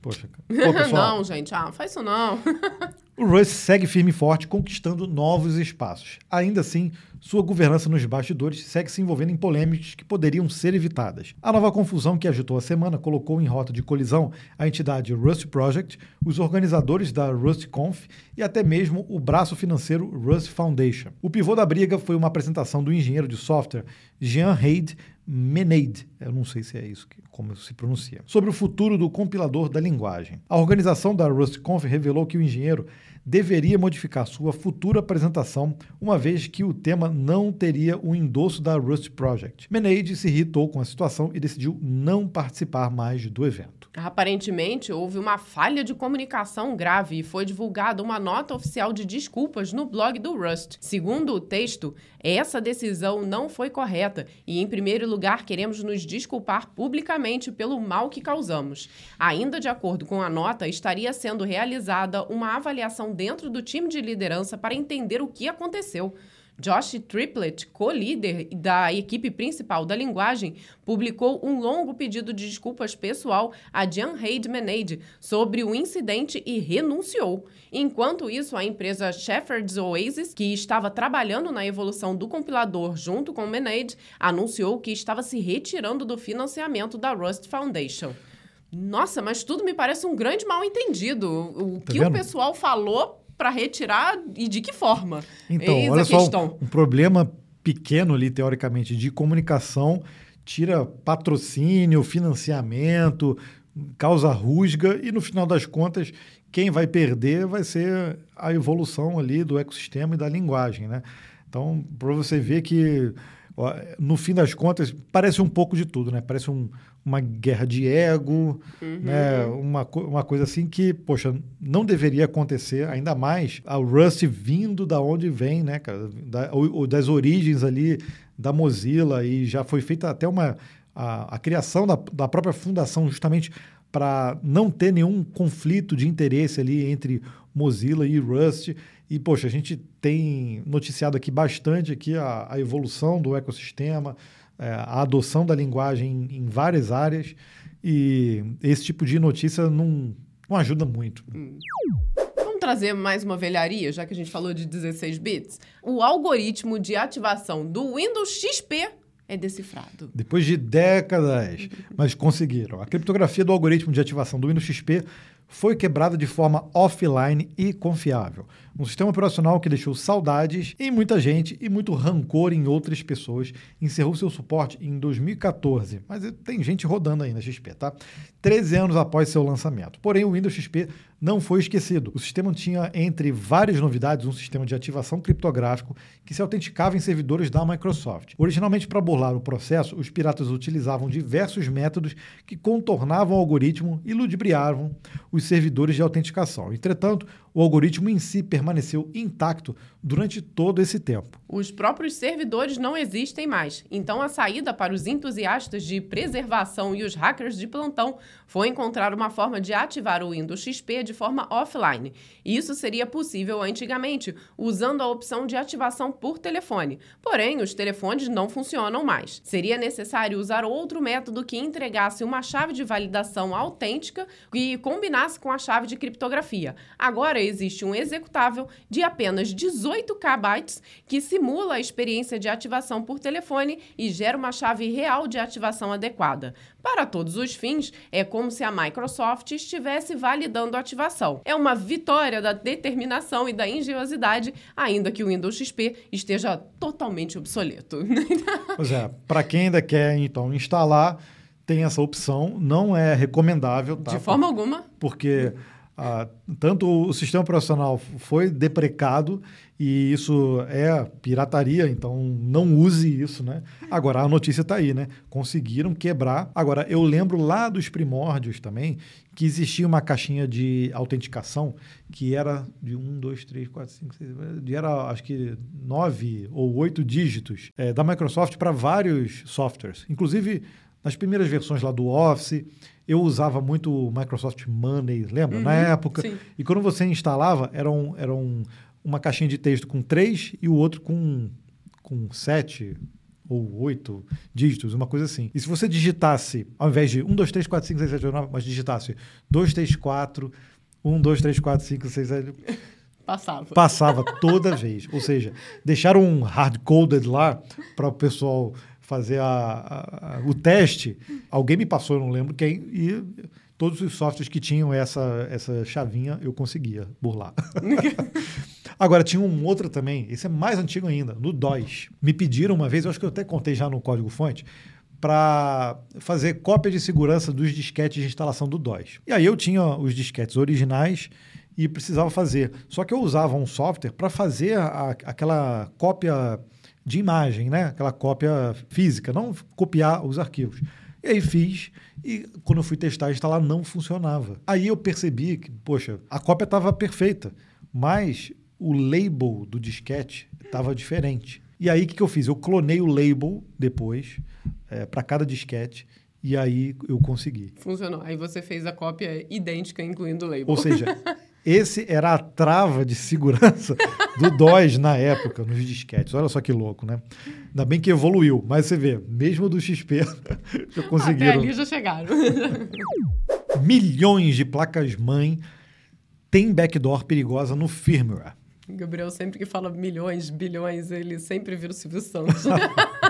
Poxa, Pô, pessoal, não, gente, ah, faz isso não. o Rust segue firme e forte, conquistando novos espaços. Ainda assim, sua governança nos bastidores segue se envolvendo em polêmicas que poderiam ser evitadas. A nova confusão que agitou a semana colocou em rota de colisão a entidade Rust Project, os organizadores da RustConf e até mesmo o braço financeiro Rust Foundation. O pivô da briga foi uma apresentação do engenheiro de software Jean Haid Meneid, eu não sei se é isso que, como se pronuncia, sobre o futuro do compilador da linguagem. A organização da RustConf revelou que o engenheiro deveria modificar sua futura apresentação, uma vez que o tema não teria o endosso da Rust Project. Meneide se irritou com a situação e decidiu não participar mais do evento. Aparentemente, houve uma falha de comunicação grave e foi divulgada uma nota oficial de desculpas no blog do Rust. Segundo o texto, essa decisão não foi correta e, em primeiro lugar, queremos nos desculpar publicamente pelo mal que causamos. Ainda de acordo com a nota, estaria sendo realizada uma avaliação dentro do time de liderança para entender o que aconteceu. Josh Triplett, co-líder da equipe principal da linguagem, publicou um longo pedido de desculpas pessoal a Jan Haid Menade sobre o incidente e renunciou. Enquanto isso, a empresa Shepherd's Oasis, que estava trabalhando na evolução do compilador junto com Menade, anunciou que estava se retirando do financiamento da Rust Foundation. Nossa, mas tudo me parece um grande mal-entendido. O tá que vendo? o pessoal falou para retirar e de que forma? Então, Eis olha só, um, problema pequeno ali, teoricamente, de comunicação tira patrocínio, financiamento, causa rusga e no final das contas quem vai perder vai ser a evolução ali do ecossistema e da linguagem, né? Então, para você ver que no fim das contas parece um pouco de tudo, né? Parece um, uma guerra de ego, uhum. né? uma, uma coisa assim que, poxa, não deveria acontecer, ainda mais a Rust vindo da onde vem, né, cara? Da, ou, das origens ali da Mozilla, e já foi feita até uma. a, a criação da, da própria fundação justamente para não ter nenhum conflito de interesse ali entre Mozilla e Rust. E, poxa, a gente tem noticiado aqui bastante aqui a, a evolução do ecossistema, é, a adoção da linguagem em, em, várias áreas e esse tipo de notícia não, não ajuda muito. Hum. Vamos trazer mais uma velharia, já que a gente falou de 16 bits? O algoritmo de ativação do Windows XP é decifrado. Depois de décadas, mas conseguiram. A criptografia do algoritmo de ativação do Windows XP foi quebrada de forma offline e confiável. Um sistema operacional que deixou saudades em muita gente e muito rancor em outras pessoas. Encerrou seu suporte em 2014, mas tem gente rodando aí na XP, tá? 13 anos após seu lançamento. Porém, o Windows XP não foi esquecido. O sistema tinha, entre várias novidades, um sistema de ativação criptográfico que se autenticava em servidores da Microsoft. Originalmente, para burlar o processo, os piratas utilizavam diversos métodos que contornavam o algoritmo e ludibriavam os servidores de autenticação. Entretanto, o algoritmo em si permaneceu intacto durante todo esse tempo. Os próprios servidores não existem mais, então a saída para os entusiastas de preservação e os hackers de plantão foi encontrar uma forma de ativar o Windows XP de forma offline. Isso seria possível antigamente, usando a opção de ativação por telefone. Porém, os telefones não funcionam mais. Seria necessário usar outro método que entregasse uma chave de validação autêntica e combinasse com a chave de criptografia. Agora existe um executável de apenas 18 KB que simula a experiência de ativação por telefone e gera uma chave real de ativação adequada. Para todos os fins, é como se a Microsoft estivesse validando a ativação. É uma vitória da determinação e da engenhosidade, ainda que o Windows XP esteja totalmente obsoleto. Pois é, para quem ainda quer então instalar, tem essa opção, não é recomendável. Tá? De forma alguma. Porque ah, tanto o sistema operacional foi deprecado e isso é pirataria, então não use isso, né? Agora, a notícia está aí, né? Conseguiram quebrar. Agora, eu lembro lá dos primórdios também que existia uma caixinha de autenticação que era de 1, 2, 3, 4, 5, 6, era acho que 9 ou 8 dígitos é, da Microsoft para vários softwares. Inclusive, nas primeiras versões lá do Office, eu usava muito o Microsoft Money, lembra? Uhum, Na época. Sim. E quando você instalava, era, um, era um, uma caixinha de texto com três e o outro com, com sete ou oito dígitos, uma coisa assim. E se você digitasse, ao invés de 1, 2, 3, 4, 5, 6, 7, 8, 9, mas digitasse 2, 3, 4, 1, 2, 3, 4, 5, 6, 7... Passava. Passava toda vez. Ou seja, deixaram um hard-coded lá para o pessoal fazer a, a, o teste, alguém me passou, eu não lembro quem, e todos os softwares que tinham essa, essa chavinha eu conseguia burlar. Agora, tinha um outro também, esse é mais antigo ainda, no DOS. Me pediram uma vez, eu acho que eu até contei já no código-fonte, para fazer cópia de segurança dos disquetes de instalação do DOS. E aí eu tinha os disquetes originais e precisava fazer. Só que eu usava um software para fazer a, aquela cópia de imagem, né? Aquela cópia física, não copiar os arquivos. E aí fiz, e quando eu fui testar, instalar não funcionava. Aí eu percebi que, poxa, a cópia estava perfeita, mas o label do disquete estava diferente. E aí o que, que eu fiz? Eu clonei o label depois é, para cada disquete e aí eu consegui. Funcionou. Aí você fez a cópia idêntica, incluindo o label. Ou seja, esse era a trava de segurança do DOS na época, nos disquetes. Olha só que louco, né? Ainda bem que evoluiu, mas você vê, mesmo do XP já conseguiram. Até ali já chegaram. Milhões de placas-mãe têm backdoor perigosa no firmware. Gabriel sempre que fala milhões, bilhões, ele sempre vira o Silvio Santos.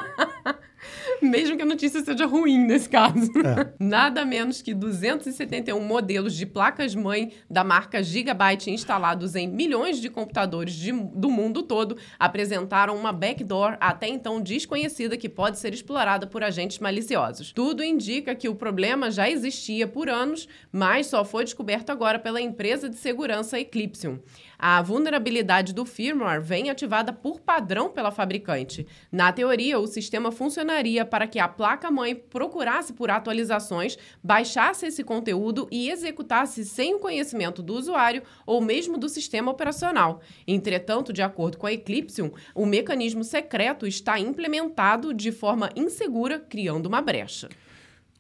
Mesmo que a notícia seja ruim nesse caso. É. Nada menos que 271 modelos de placas-mãe da marca Gigabyte instalados em milhões de computadores de, do mundo todo apresentaram uma backdoor até então desconhecida que pode ser explorada por agentes maliciosos. Tudo indica que o problema já existia por anos, mas só foi descoberto agora pela empresa de segurança Eclipsium. A vulnerabilidade do firmware vem ativada por padrão pela fabricante. Na teoria, o sistema funcionaria para que a placa-mãe procurasse por atualizações, baixasse esse conteúdo e executasse sem o conhecimento do usuário ou mesmo do sistema operacional. Entretanto, de acordo com a Eclipsium, o mecanismo secreto está implementado de forma insegura, criando uma brecha.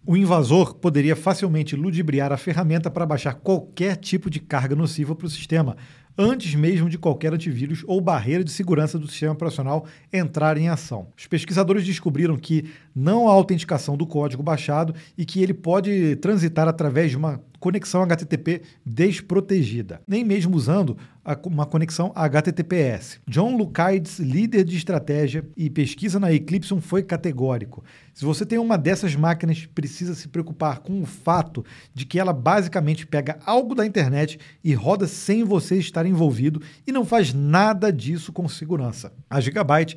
O invasor poderia facilmente ludibriar a ferramenta para baixar qualquer tipo de carga nociva para o sistema, antes mesmo de qualquer antivírus ou barreira de segurança do sistema operacional entrar em ação. Os pesquisadores descobriram que não há autenticação do código baixado e que ele pode transitar através de uma conexão HTTP desprotegida, nem mesmo usando uma conexão HTTPS. John Lucaides, líder de estratégia e pesquisa na Eclipse, foi categórico. Se você tem uma dessas máquinas, precisa se preocupar com o fato de que ela basicamente pega algo da internet e roda sem você estar envolvido e não faz nada disso com segurança. A Gigabyte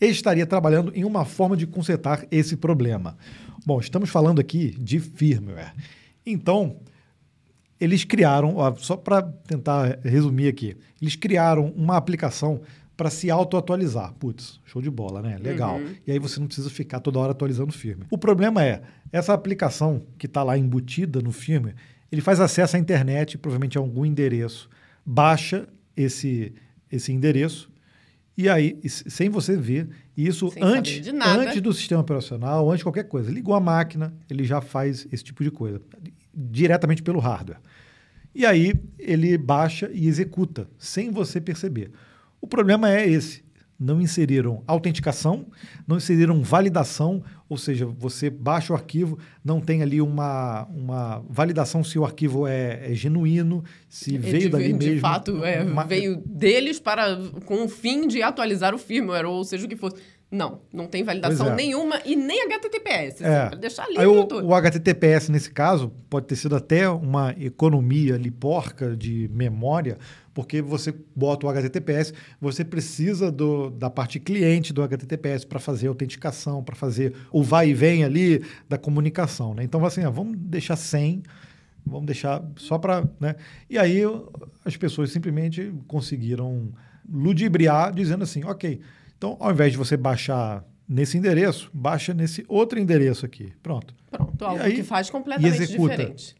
estaria trabalhando em uma forma de consertar esse problema. Bom, estamos falando aqui de firmware. Então, eles criaram, ó, só para tentar resumir aqui, eles criaram uma aplicação para se auto-atualizar. Putz, show de bola, né? Legal. Uhum. E aí você não precisa ficar toda hora atualizando o firmware. O problema é, essa aplicação que está lá embutida no firmware, ele faz acesso à internet, provavelmente a algum endereço, baixa esse, esse endereço, e aí, sem você ver, isso antes, antes do sistema operacional, antes de qualquer coisa. Ligou a máquina, ele já faz esse tipo de coisa, diretamente pelo hardware. E aí ele baixa e executa, sem você perceber. O problema é esse. não inseriram autenticação, não inseriram validação, ou seja, você baixa o arquivo, não tem ali uma, uma validação se o arquivo é, é genuíno, se É veio de, dali de mesmo. fato, é, Uma- veio deles para com o fim de atualizar o firmware, ou seja o que fosse. Não, não tem validação é. nenhuma e nem HTTPS. É. assim, deixar livre Aí o, tudo. o HTTPS, nesse caso, pode ter sido até uma economia ali porca de memória, porque você bota o HTTPS, você precisa do, da parte cliente do HTTPS para fazer a autenticação, para fazer o vai e vem ali da comunicação. Né? Então, assim, ah, vamos deixar sem, vamos deixar só para. Né? E aí as pessoas simplesmente conseguiram ludibriar, dizendo assim: ok, então ao invés de você baixar nesse endereço, baixa nesse outro endereço aqui. Pronto. Pronto, algo aí- que faz completamente executa. diferente.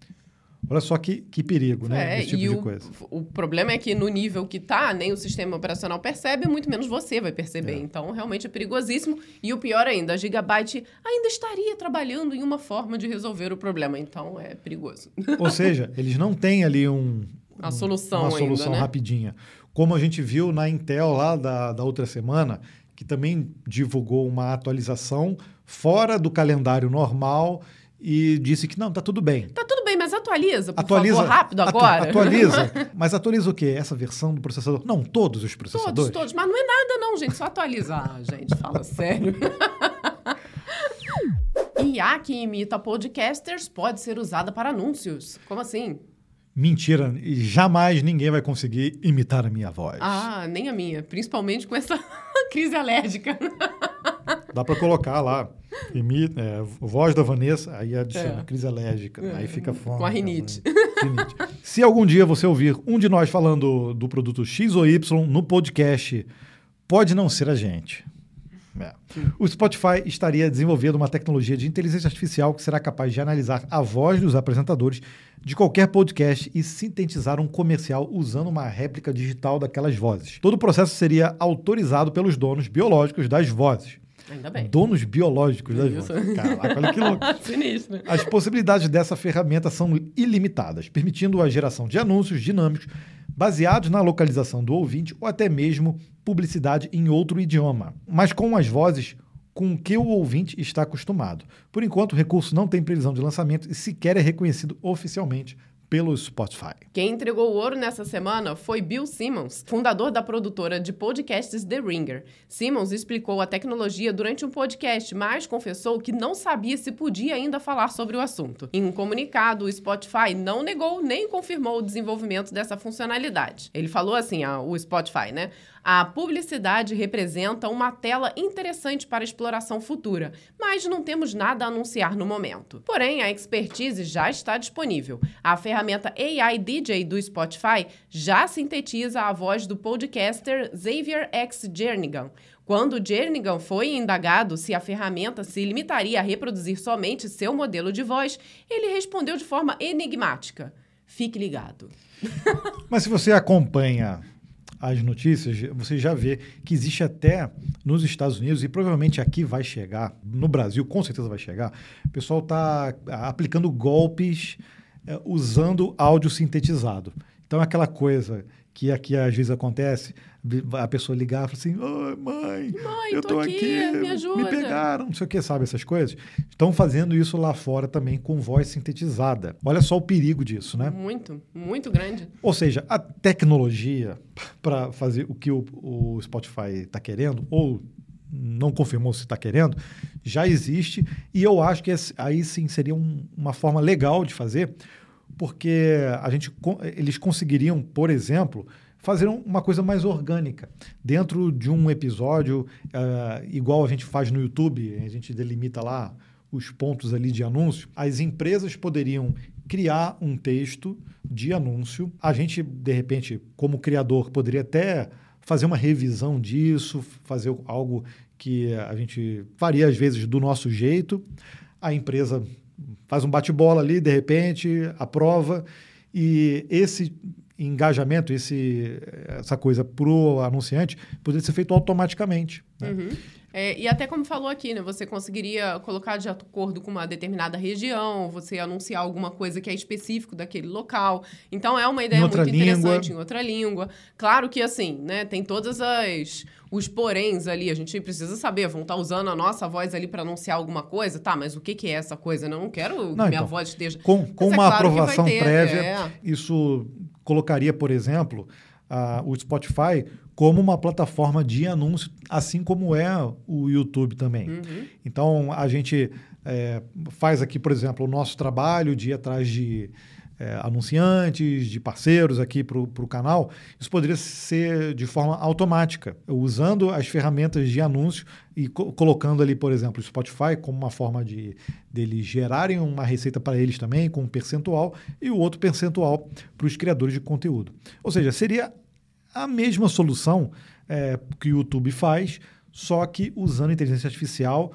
Olha só que, que perigo, né? É, Esse tipo e de o, coisa. o problema é que no nível que tá, nem o sistema operacional percebe, muito menos você vai perceber. É. Então, realmente é perigosíssimo. E o pior ainda, a Gigabyte ainda estaria trabalhando em uma forma de resolver o problema. Então, é perigoso. Ou seja, eles não têm ali um, A solução uma ainda, solução né? rapidinha. Como a gente viu na Intel lá da, da outra semana, que também divulgou uma atualização fora do calendário normal e disse que não, tá tudo bem. Tá tudo bem, mas atualiza, por Atualiza favor, rápido atu- agora. Atualiza. Mas atualiza o quê? Essa versão do processador? Não, todos os Todos, processadores. todos. Mas não é nada, não, gente. Só atualizar. Ah, gente, fala sério. IA que imita podcasters pode ser usada para anúncios. Como assim? Mentira, e jamais ninguém vai conseguir imitar a minha voz. Ah, nem a minha. Principalmente com essa crise alérgica. Dá para colocar lá, imita, é, voz da Vanessa, aí adiciona É. crise alérgica, É, aí fica fome. com a rinite. rinite. Se algum dia você ouvir um de nós falando do produto X ou Y no podcast, pode não ser a gente. É. O Spotify estaria desenvolvendo uma tecnologia de inteligência artificial que será capaz de analisar a voz dos apresentadores de qualquer podcast e sintetizar um comercial usando uma réplica digital daquelas vozes. Todo o processo seria autorizado pelos donos biológicos das vozes. Ainda bem. Donos biológicos das Isso. vozes. Caraca, olha que louco. Sinistro. As possibilidades dessa ferramenta são ilimitadas, permitindo a geração de anúncios dinâmicos baseados na localização do ouvinte ou até mesmo publicidade em outro idioma, mas com as vozes com que o ouvinte está acostumado. Por enquanto, o recurso não tem previsão de lançamento e sequer é reconhecido oficialmente pelo Spotify. Quem entregou o ouro nessa semana foi Bill Simmons, fundador da produtora de podcasts The Ringer. Simmons explicou a tecnologia durante um podcast, mas confessou que não sabia se podia ainda falar sobre o assunto. Em um comunicado, o Spotify não negou nem confirmou o desenvolvimento dessa funcionalidade. Ele falou assim, ah, o Spotify, né? A publicidade representa uma tela interessante para exploração futura, mas não temos nada a anunciar no momento. Porém, a expertise já está disponível. A ferramenta AI DJ do Spotify já sintetiza a voz do podcaster Xavier X. Jernigan. Quando Jernigan foi indagado se a ferramenta se limitaria a reproduzir somente seu modelo de voz, ele respondeu de forma enigmática: Fique ligado. Mas se você acompanha as notícias, você já vê que existe até nos Estados Unidos, e provavelmente aqui vai chegar, no Brasil com certeza vai chegar, o pessoal está aplicando golpes é, usando áudio sintetizado. Então, aquela coisa que aqui às vezes acontece, a pessoa ligar e falar assim, "Oi, mãe, Mãe, eu tô aqui, aqui, me ajuda." pegaram, não sei o que, sabe, essas coisas. Estão fazendo isso lá fora também com voz sintetizada. Olha só o perigo disso, né? Muito, muito grande. Ou seja, a tecnologia para fazer o que o, o Spotify está querendo, ou não confirmou se está querendo, já existe. E eu acho que esse- aí sim seria um- uma forma legal de fazer, porque a gente, eles conseguiriam, por exemplo, fazer um- uma coisa mais orgânica. Dentro de um episódio, ah, igual a gente faz no YouTube, a gente delimita lá os pontos ali de anúncio, as empresas poderiam criar um texto de anúncio. A gente, de repente, como criador, poderia até fazer uma revisão disso, fazer algo que a gente faria às vezes do nosso jeito. A empresa faz um bate-bola ali, de repente, aprova, e esse engajamento, esse, essa coisa para o anunciante, poderia ser feito automaticamente. Né? Uhum. É, e até como falou aqui, né? Você conseguiria colocar de acordo com uma determinada região, você anunciar alguma coisa que é específico daquele local. Então é uma ideia muito língua. interessante em outra língua. Claro que assim, né? Tem todas as os poréns ali, a gente precisa saber, vão estar usando a nossa voz ali para anunciar alguma coisa, tá? Mas o que, que é essa coisa? Eu não quero Não, que minha então, voz esteja. Com, com é uma claro aprovação ter, prévia, é. isso colocaria, por exemplo, a- o Spotify como uma plataforma de anúncio, assim como é o YouTube também. Uhum. Então, a gente é, faz aqui, por exemplo, o nosso trabalho de ir atrás de é, anunciantes, de parceiros aqui para o canal. Isso poderia ser de forma automática, usando as ferramentas de anúncio e co- colocando ali, por exemplo, o Spotify como uma forma de deles gerarem uma receita para eles também, com um percentual, e o outro percentual para os criadores de conteúdo. Ou seja, seria a mesma solução é, que o YouTube faz, só que usando inteligência artificial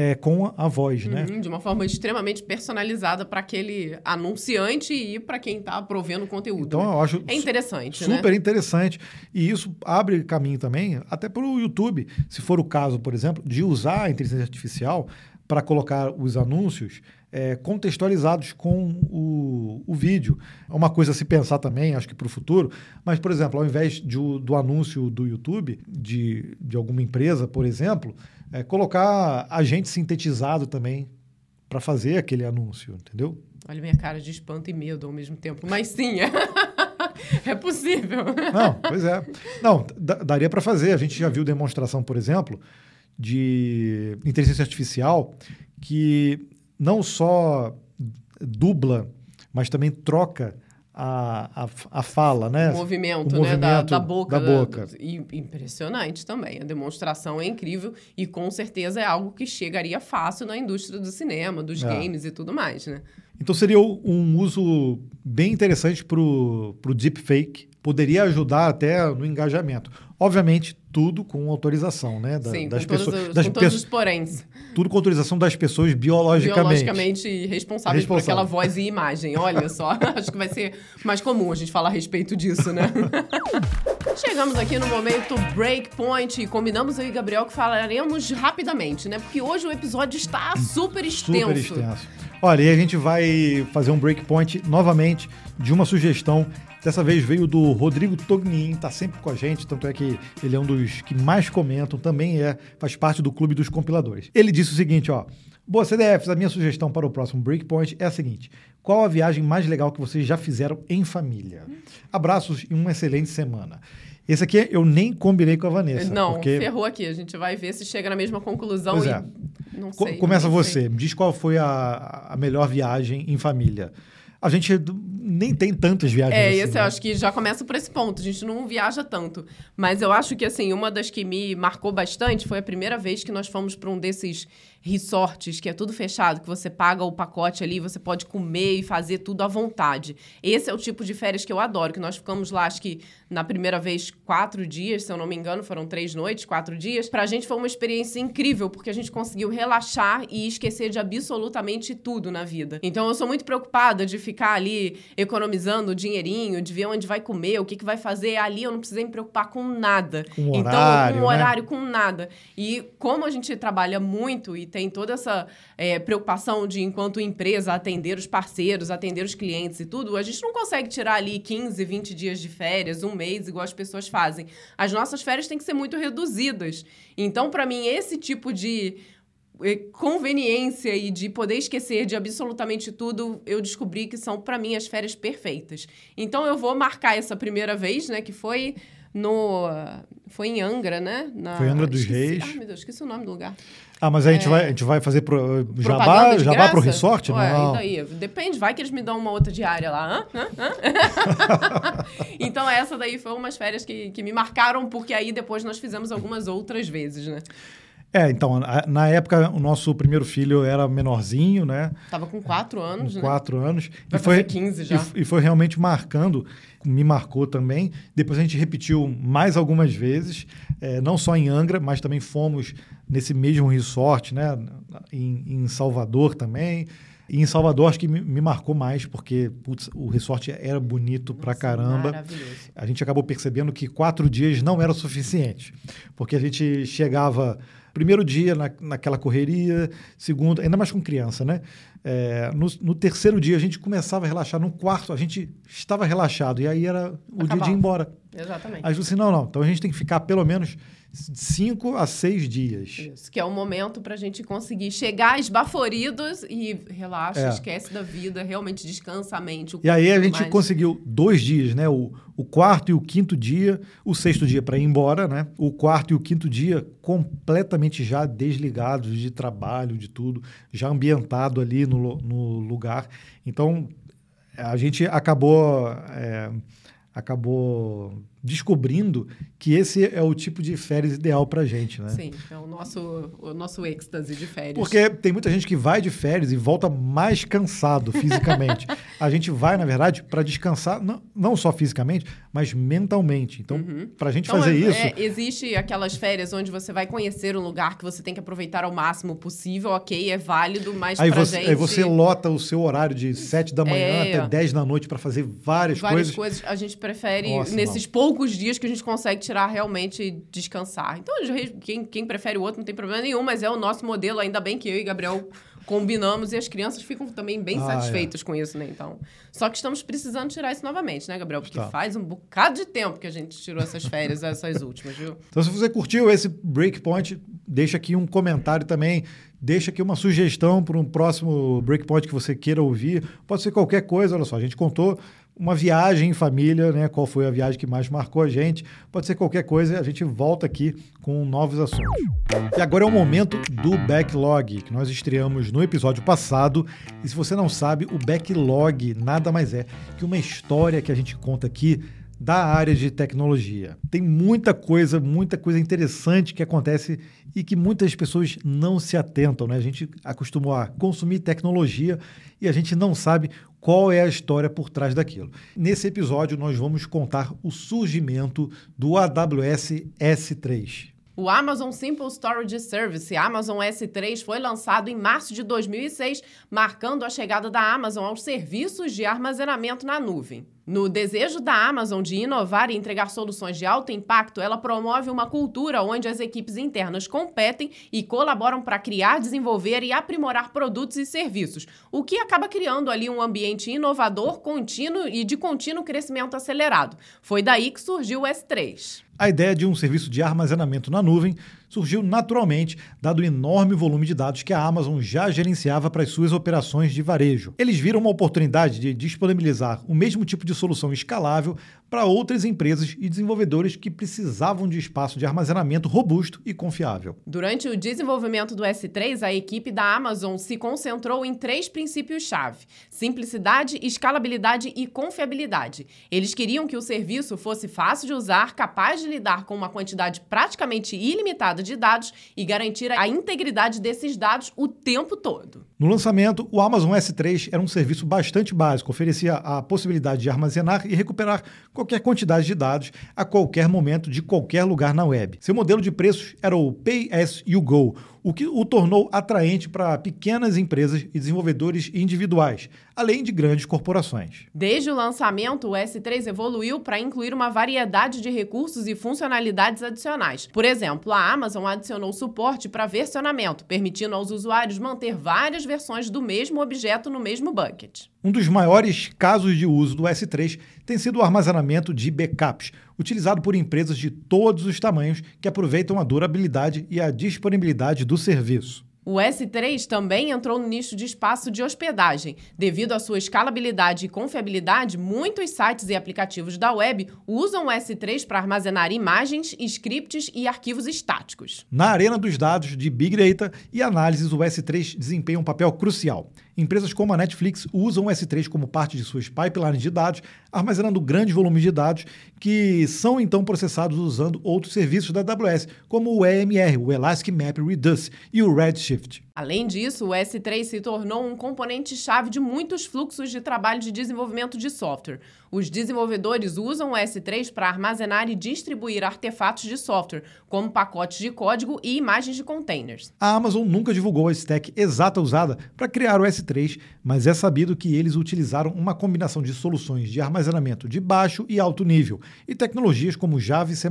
é, com a voz, né? Uhum, de uma forma extremamente personalizada para aquele anunciante e para quem está provendo o conteúdo. Então né? eu acho É interessante, super né? interessante. E isso abre caminho também, até para o YouTube, se for o caso, por exemplo, de usar a inteligência artificial para colocar os anúncios é, contextualizados com o, o vídeo. É uma coisa a se pensar também, acho que para o futuro. Mas, por exemplo, ao invés de do anúncio do YouTube, de, de alguma empresa, por exemplo, é, colocar agente sintetizado também para fazer aquele anúncio, entendeu? Olha minha cara de espanto e medo ao mesmo tempo. Mas sim, é, é possível. Não, pois é. Não, da- daria para fazer. A gente já viu demonstração, por exemplo, de inteligência artificial que não só dubla, mas também troca a, a, a fala, né? O movimento, O né? Da, movimento da boca. da boca. e- impressionante também. A demonstração é incrível e com certeza é algo que chegaria fácil na indústria do cinema, dos É. games e tudo mais, né? Então seria um uso bem interessante para o deepfake. Poderia ajudar até no engajamento. Obviamente, tudo com autorização, né? Da- Sim, das com, todos pessoas, os, das com todos os poréns. tudo com autorização das pessoas biologicamente. Biologicamente responsáveis por Responsável. aquela voz e imagem. Olha só, acho que vai ser mais comum a gente falar a respeito disso, né? Chegamos aqui no momento breakpoint e combinamos eu e Gabriel que falaremos rapidamente, né? Porque hoje o episódio está super extenso. Super extenso. Olha, e a gente vai fazer um breakpoint novamente de uma sugestão. Dessa vez veio do Rodrigo Tognin, tá sempre com a gente, tanto é que ele é um dos que mais comentam, também é, faz parte do clube dos compiladores. Ele disse o seguinte, ó: Boa CDFs, a minha sugestão para o próximo breakpoint é a seguinte: qual a viagem mais legal que vocês já fizeram em família? Abraços e uma excelente semana. Esse aqui eu nem combinei com a Vanessa. Não, porque ferrou aqui. A gente vai ver se chega na mesma conclusão Pois e. é. Não sei. Começa não você, me diz qual foi a, a melhor viagem em família. A gente nem tem tantas viagens É, assim, esse né? eu acho que já começa por esse ponto. A gente não viaja tanto. Mas eu acho que, assim, uma das que me marcou bastante foi a primeira vez que nós fomos para um desses resorts, que é tudo fechado, que você paga o pacote ali, você pode comer e fazer tudo à vontade. Esse é o tipo de férias que eu adoro, que nós ficamos lá, acho que na primeira vez, quatro dias, se eu não me engano, foram três noites, quatro dias. Pra gente foi uma experiência incrível, porque a gente conseguiu relaxar e esquecer de absolutamente tudo na vida. Então eu sou muito preocupada de ficar ali economizando dinheirinho, de ver onde vai comer, o que, que vai fazer. Ali eu não precisei me preocupar com nada. Com então, horário, com né? horário, com nada. E como a gente trabalha muito e tem toda essa é, preocupação de, enquanto empresa, atender os parceiros, atender os clientes e tudo, a gente não consegue tirar ali 15, 20 dias de férias, um mês, igual as pessoas fazem. As nossas férias têm que ser muito reduzidas. Então, para mim, esse tipo de eh, conveniência e de poder esquecer de absolutamente tudo, eu descobri que são, para mim, as férias perfeitas. Então, eu vou marcar essa primeira vez, né, que foi no... Foi em Angra, né? Na- Foi Angra dos esqueci- Reis. Ai, meu Deus, esqueci o nome do lugar. Ah, mas a gente, vai, a gente vai fazer pro, Propaganda jabá, de jabá graça? pro resort? Ué, não. daí? Depende, vai que eles me dão uma outra diária lá. Hã? Hã? Hã? então, essa daí foi umas férias que, que me marcaram, porque aí depois nós fizemos algumas outras vezes, né? É, então, na época, o nosso primeiro filho era menorzinho, né? Tava com quatro anos, Com né? quatro anos. Vai e foi, fazer 15 já. E, e foi realmente marcando, me marcou também. Depois a gente repetiu mais algumas vezes, eh, não só em Angra, mas também fomos nesse mesmo resort, né? Em, em Salvador também. E em Salvador, acho que me, me marcou mais, porque putz, o resort era bonito pra Nossa, caramba. Maravilhoso. A gente acabou percebendo que quatro dias não era o suficiente, porque a gente chegava primeiro dia na, naquela correria, segundo, ainda mais com criança, né? É, no, no terceiro dia a gente começava a relaxar, no quarto a gente estava relaxado, e aí era o dia de Acabava. ir embora. Exatamente. Aí eu disse, não, não, então a gente tem que ficar pelo menos cinco a seis dias. Isso, que é o momento pra gente conseguir chegar esbaforidos e relaxa, É. esquece da vida, realmente descansa a mente. E aí a gente mas- conseguiu dois dias, né? O, o quarto e o quinto dia, o sexto dia para ir embora, né? O quarto e o quinto dia completamente já desligados de trabalho, de tudo, já ambientado ali no, no lugar. Então a gente acabou é, acabou descobrindo que esse é o tipo de férias ideal para gente, né? Sim, é o nosso, o nosso êxtase de férias. Porque tem muita gente que vai de férias e volta mais cansado fisicamente. a gente vai, na verdade, para descansar, não, não só fisicamente, mas mentalmente. Então, para a gente Então, fazer é- isso, é, existe aquelas férias onde você vai conhecer um lugar que você tem que aproveitar ao máximo possível, ok, é válido, mas aí pra você, gente... aí você lota o seu horário de 7 da manhã É. até 10 da noite para fazer várias, Várias coisas. coisas a gente prefere Nossa, nesses poucos dias que a gente consegue tirar realmente e descansar. Então, quem, quem prefere o outro não tem problema nenhum, mas é o nosso modelo, ainda bem que eu e Gabriel combinamos e as crianças ficam também bem Ah, satisfeitas com isso, né? Então, só que estamos precisando tirar isso novamente, né, Gabriel? Porque Tá. faz um bocado de tempo que a gente tirou essas férias, essas últimas, viu? Então, se você curtiu esse Breakpoint, deixa aqui um comentário também. Deixa aqui uma sugestão para um próximo Breakpoint que você queira ouvir. Pode ser qualquer coisa, olha só. A gente contou uma viagem em família, né? Qual foi a viagem que mais marcou a gente. Pode ser qualquer coisa, a gente volta aqui com novos assuntos. E agora é o momento do backlog, que nós estreamos no episódio passado. E se você não sabe, o backlog nada mais é que uma história que a gente conta aqui da área de tecnologia. Tem muita coisa, muita coisa interessante que acontece e que muitas pessoas não se atentam, né? A gente acostumou a consumir tecnologia e a gente não sabe qual é a história por trás daquilo. Nesse episódio nós vamos contar o surgimento do AWS S3. O Amazon Simple Storage Service, Amazon S3, foi lançado em março de 2006, marcando a chegada da Amazon aos serviços de armazenamento na nuvem. No desejo da Amazon de inovar e entregar soluções de alto impacto, ela promove uma cultura onde as equipes internas competem e colaboram para criar, desenvolver e aprimorar produtos e serviços, o que acaba criando ali um ambiente inovador, contínuo e de contínuo crescimento acelerado. Foi daí que surgiu o S3. A ideia de um serviço de armazenamento na nuvem surgiu naturalmente, dado o enorme volume de dados que a Amazon já gerenciava para as suas operações de varejo. Eles viram uma oportunidade de disponibilizar o mesmo tipo de solução escalável para outras empresas e desenvolvedores que precisavam de espaço de armazenamento robusto e confiável. Durante o desenvolvimento do S3, a equipe da Amazon se concentrou em três princípios-chave: simplicidade, escalabilidade e confiabilidade. Eles queriam que o serviço fosse fácil de usar, capaz de lidar com uma quantidade praticamente ilimitada de dados e garantir a integridade desses dados o tempo todo. No lançamento, o Amazon S3 era um serviço bastante básico, oferecia a possibilidade de armazenar e recuperar qualquer quantidade de dados a qualquer momento de qualquer lugar na web. Seu modelo de preços era o Pay as you go, o que o tornou atraente para pequenas empresas e desenvolvedores individuais, além de grandes corporações. Desde o lançamento, o S3 evoluiu para incluir uma variedade de recursos e funcionalidades adicionais. Por exemplo, a Amazon adicionou suporte para versionamento, permitindo aos usuários manter várias versões do mesmo objeto no mesmo bucket. Um dos maiores casos de uso do S3 tem sido o armazenamento de backups, utilizado por empresas de todos os tamanhos que aproveitam a durabilidade e a disponibilidade do serviço. O S3 também entrou no nicho de espaço de hospedagem. Devido à sua escalabilidade e confiabilidade, muitos sites e aplicativos da web usam o S3 para armazenar imagens, scripts e arquivos estáticos. Na arena dos dados de Big Data e análises, o S3 desempenha um papel crucial. Empresas como a Netflix usam o S3 como parte de suas pipelines de dados, armazenando grandes volumes de dados que são então processados usando outros serviços da AWS, como o EMR, o Elastic Map Reduce, e o Redshift. Shift. Além disso, o S3 se tornou um componente-chave de muitos fluxos de trabalho de desenvolvimento de software. Os desenvolvedores usam o S3 para armazenar e distribuir artefatos de software, como pacotes de código e imagens de containers. A Amazon nunca divulgou a stack exata usada para criar o S3, mas é sabido que eles utilizaram uma combinação de soluções de armazenamento de baixo e alto nível e tecnologias como Java e C++.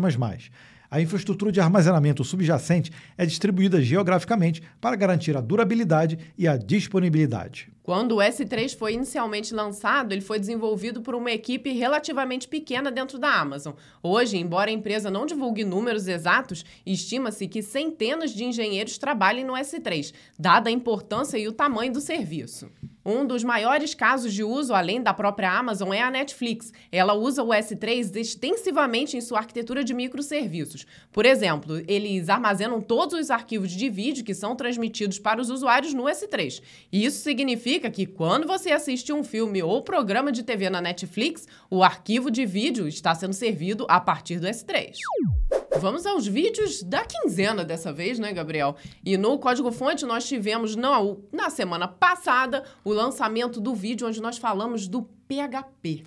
A infraestrutura de armazenamento subjacente é distribuída geograficamente para garantir a durabilidade e a disponibilidade. Quando o S3 foi inicialmente lançado, ele foi desenvolvido por uma equipe relativamente pequena dentro da Amazon. Hoje, embora a empresa não divulgue números exatos, estima-se que centenas de engenheiros trabalhem no S3, dada a importância e o tamanho do serviço. Um dos maiores casos de uso, além da própria Amazon, é a Netflix. Ela usa o S3 extensivamente em sua arquitetura de microserviços. Por exemplo, eles armazenam todos os arquivos de vídeo que são transmitidos para os usuários no S3. Isso significa que quando você assiste um filme ou programa de TV na Netflix, o arquivo de vídeo está sendo servido a partir do S3. Vamos aos vídeos da quinzena dessa vez, né, Gabriel? E no Código Fonte nós tivemos, não, na semana passada, o lançamento do vídeo onde nós falamos do PHP.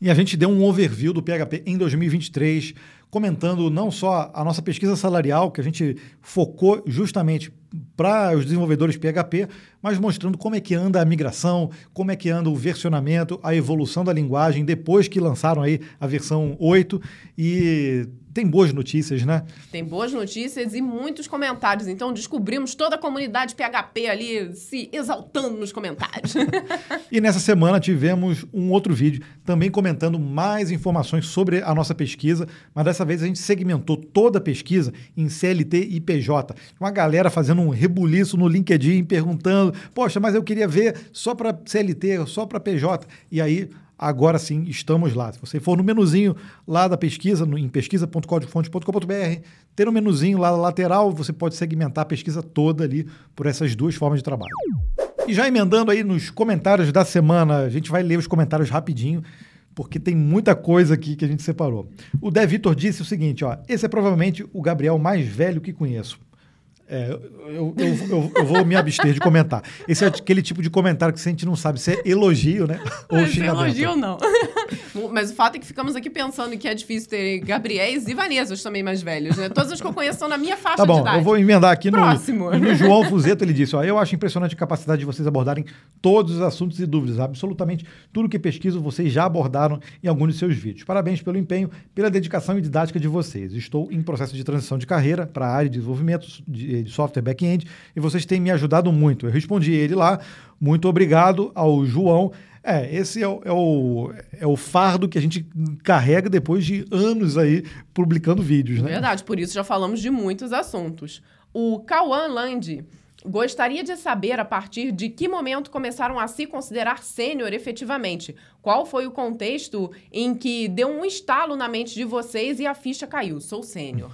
E a gente deu um overview do PHP em 2023, comentando não só a nossa pesquisa salarial, que a gente focou justamente para os desenvolvedores PHP, mas mostrando como é que anda a migração, como é que anda o versionamento, a evolução da linguagem depois que lançaram aí a versão 8 e tem boas notícias, né? Tem boas notícias e muitos comentários. Então descobrimos toda a comunidade PHP ali se exaltando nos comentários. e nessa semana tivemos um outro vídeo também comentando mais informações sobre a nossa pesquisa, mas dessa vez a gente segmentou toda a pesquisa em CLT e PJ. Uma galera fazendo um rebuliço no LinkedIn perguntando: "Poxa, mas eu queria ver só para CLT, só para PJ". E aí agora sim estamos lá. Se você for no menuzinho lá da pesquisa, no, em pesquisa.códigofonte.com.br, tem um menuzinho lá lateral, você pode segmentar a pesquisa toda ali por essas duas formas de trabalho. E já emendando aí nos comentários da semana, a gente vai ler os comentários rapidinho, porque tem muita coisa aqui que a gente separou. O Dé Vitor disse o seguinte, ó, esse é provavelmente o Gabriel mais velho que conheço. É, eu, eu, eu, eu, vou me abster de comentar. Esse é aquele tipo de comentário que a gente não sabe se é elogio, né? Ou Mas xingamento. elogio ou não. Mas o fato é que ficamos aqui pensando que é difícil ter Gabriéis e Vanessas também mais velhos, né? Todas as que eu conheço são na minha faixa tá bom, de idade. Eu vou emendar aqui no, Próximo. no João Fuzeto, ele disse, ó, eu acho impressionante a capacidade de vocês abordarem todos os assuntos e dúvidas. Absolutamente tudo que pesquiso vocês já abordaram em alguns de seus vídeos. Parabéns pelo empenho, pela dedicação e didática de vocês. Estou em processo de transição de carreira para a área de desenvolvimento de de software back-end e vocês têm me ajudado muito. Eu respondi ele lá, muito obrigado ao João. É, esse é o, é, o, é o fardo que a gente carrega depois de anos aí publicando vídeos, né? Verdade, por isso já falamos de muitos assuntos. O Cauã Land gostaria de saber a partir de que momento começaram a se considerar sênior efetivamente. Qual foi o contexto em que deu um estalo na mente de vocês e a ficha caiu? Sou sênior.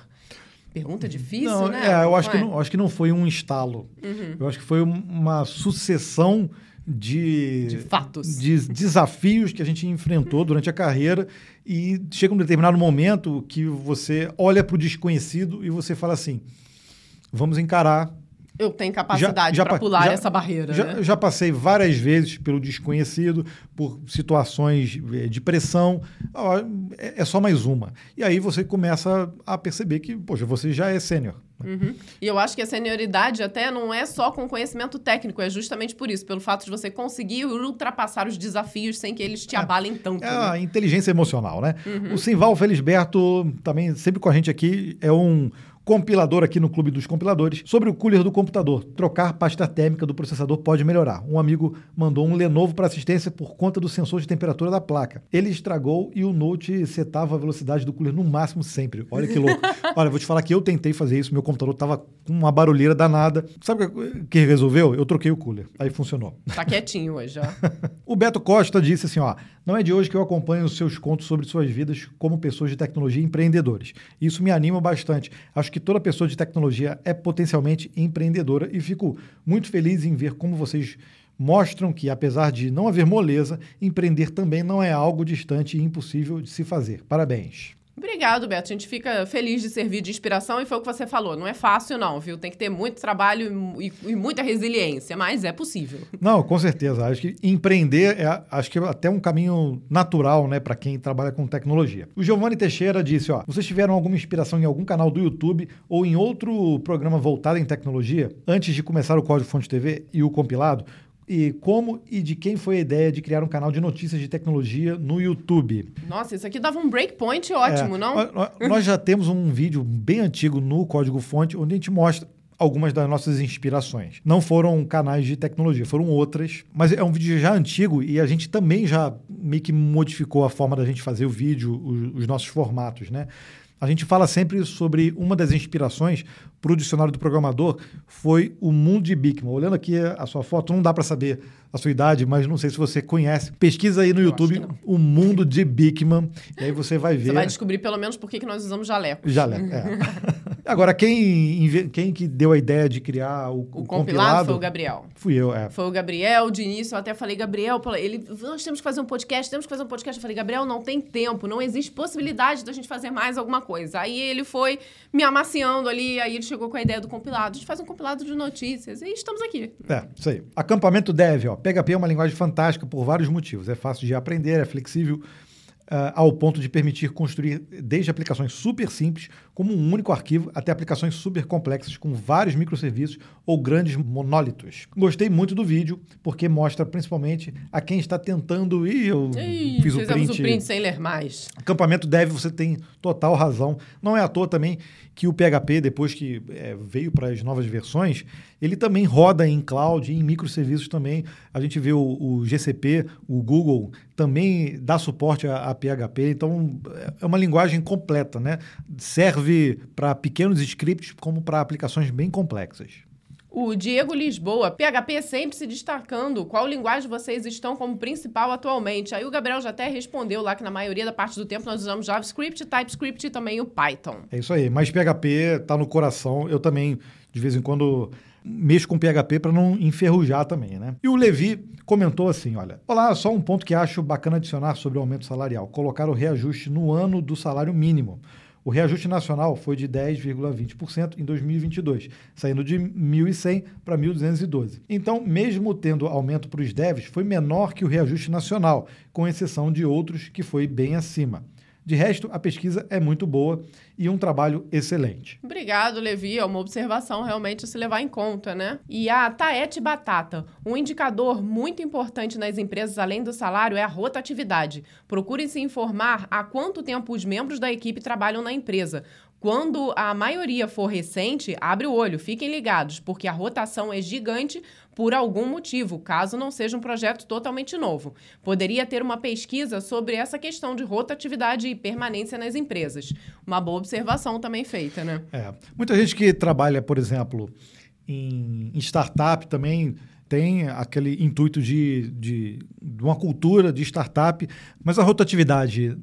Pergunta difícil, não, né? É, eu acho, não que é? não, acho que não foi um estalo. Uhum. Eu acho que foi uma sucessão de, de fatos, de desafios que a gente enfrentou durante a carreira e chega um determinado momento que você olha para o desconhecido e você fala assim: vamos encarar eu tenho capacidade para pular já, essa barreira. Já, né? já, passei várias vezes pelo desconhecido, por situações eh, de pressão. É, é só mais uma. E aí você começa a perceber que, poxa, você já é sênior. Uhum. E eu acho que a senioridade até não é só com conhecimento técnico, é justamente por isso, pelo fato de você conseguir ultrapassar os desafios sem que eles te é, abalem tanto. É né? a inteligência emocional, né? Uhum. O Simval Felisberto, também sempre com a gente aqui, é um compilador aqui no Clube dos Compiladores, sobre o cooler do computador. Trocar pasta térmica do processador pode melhorar. Um amigo mandou um Lenovo para assistência por conta do sensor de temperatura da placa. Ele estragou e o Note setava a velocidade do cooler no máximo sempre. Olha que louco. Olha, vou te falar que eu tentei fazer isso, meu computador tava com uma barulheira danada. Sabe o que resolveu? Eu troquei o cooler. Aí funcionou. Tá quietinho hoje, ó. o Beto Costa disse assim, ó, não é de hoje que eu acompanho os seus contos sobre suas vidas como pessoas de tecnologia e empreendedores. Isso me anima bastante. Acho que toda pessoa de tecnologia é potencialmente empreendedora e fico muito feliz em ver como vocês mostram que, apesar de não haver moleza, empreender também não é algo distante e impossível de se fazer. Parabéns. Obrigado, Beto. A gente fica feliz de servir de inspiração e foi o que você falou. Não é fácil, não, viu? Tem que ter muito trabalho e, e muita resiliência, mas é possível. Não, com certeza. Acho que empreender é acho que é até um caminho natural, né, para quem trabalha com tecnologia. O Giovanni Teixeira disse: ó, vocês tiveram alguma inspiração em algum canal do YouTube ou em outro programa voltado em tecnologia antes de começar o Código Fonte TV e o compilado? E como e de quem foi a ideia de criar um canal de notícias de tecnologia no YouTube. Nossa, isso aqui dava um breakpoint ótimo, é, não? Nós já temos um vídeo bem antigo no Código Fonte onde a gente mostra algumas das nossas inspirações. Não foram canais de tecnologia, foram outras, mas é um vídeo já antigo e a gente também já meio que modificou a forma da gente fazer o vídeo, os, os nossos formatos, né? A gente fala sempre sobre uma das inspirações para o dicionário do programador foi o mundo de Bickman. Olhando aqui a sua foto, não dá para saber a sua idade, mas não sei se você conhece. Pesquisa aí no Eu YouTube o mundo de Bickman e aí você vai ver. Você vai descobrir pelo menos por que nós usamos jaleco. Jaleco, é. Agora, quem, quem que deu a ideia de criar o, o, o compilado, compilado, foi o Gabriel. Fui eu, é. Foi o Gabriel. De início, eu até falei, Gabriel, ele, nós temos que fazer um podcast, temos que fazer um podcast. Eu falei, Gabriel, não tem tempo, não existe possibilidade da gente fazer mais alguma coisa. Aí ele foi me amaciando ali, aí ele chegou com a ideia do compilado. A gente faz um compilado de notícias e estamos aqui. É, isso aí. Acampamento Dev, ó. PHP é uma linguagem fantástica por vários motivos. É fácil de aprender, é flexível, uh, ao ponto de permitir construir desde aplicações super simples, como um único arquivo, até aplicações super complexas com vários microserviços ou grandes monólitos. Gostei muito do vídeo, porque mostra principalmente a quem está tentando. Ih, eu Ih, fiz o print. o print sem ler mais. Acampamento deve, você tem total razão. Não é à toa também que o PHP, depois que é, veio para as novas versões, ele também roda em cloud, em microserviços também. A gente vê o, o GCP, o Google também dá suporte a, a, PHP, então é uma linguagem completa, né? Serve para pequenos scripts como para aplicações bem complexas. O Diego Lisboa, PHP sempre se destacando. Qual linguagem vocês estão como principal atualmente? Aí o Gabriel já até respondeu lá que na maioria da parte do tempo nós usamos JavaScript, TypeScript e também o Python. É isso aí, mas PHP está no coração. Eu também, de vez em quando, mexo com PHP para não enferrujar também, né? E o Levi comentou assim, olha, olá, só um ponto que acho bacana adicionar sobre o aumento salarial, colocar o reajuste no ano do salário mínimo. O reajuste nacional foi de 10,20% em 2022, saindo de 1.100 para 1.212. Então, mesmo tendo aumento para os devs, foi menor que o reajuste nacional, com exceção de outros que foi bem acima. De resto, a pesquisa é muito boa e um trabalho excelente. Obrigado, Levi. É uma observação realmente a se levar em conta, né? E a Taete Batata. Um indicador muito importante nas empresas, além do salário, é a rotatividade. Procure se informar há quanto tempo os membros da equipe trabalham na empresa. Quando a maioria for recente, abre o olho, fiquem ligados, porque a rotação é gigante por algum motivo, caso não seja um projeto totalmente novo. Poderia ter uma pesquisa sobre essa questão de rotatividade e permanência nas empresas. Uma boa observação também feita, né? É. Muita gente que trabalha, por exemplo, em, startup também tem aquele intuito de, de, de uma cultura de startup, mas a rotatividade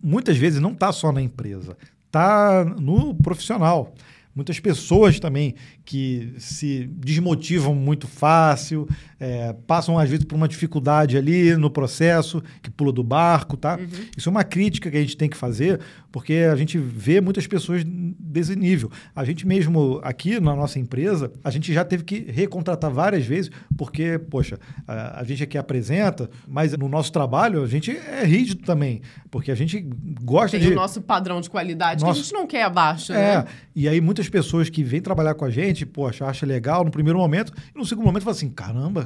muitas vezes não está só na empresa, está no profissional. Muitas pessoas também que se desmotivam muito fácil, é, passam às vezes por uma dificuldade ali no processo, que pula do barco, tá? Uhum. Isso é uma crítica que a gente tem que fazer, porque a gente vê muitas pessoas desse nível. A gente mesmo aqui na nossa empresa, a gente já teve que recontratar várias vezes, porque, poxa, a, a gente aqui apresenta, mas no nosso trabalho a gente é rígido também, porque a gente gosta tem de... o nosso padrão de qualidade nosso... que a gente não quer abaixo, é, né? E aí muitas pessoas que vêm trabalhar com a gente, poxa, acha legal no primeiro momento, e no segundo momento fala assim, caramba,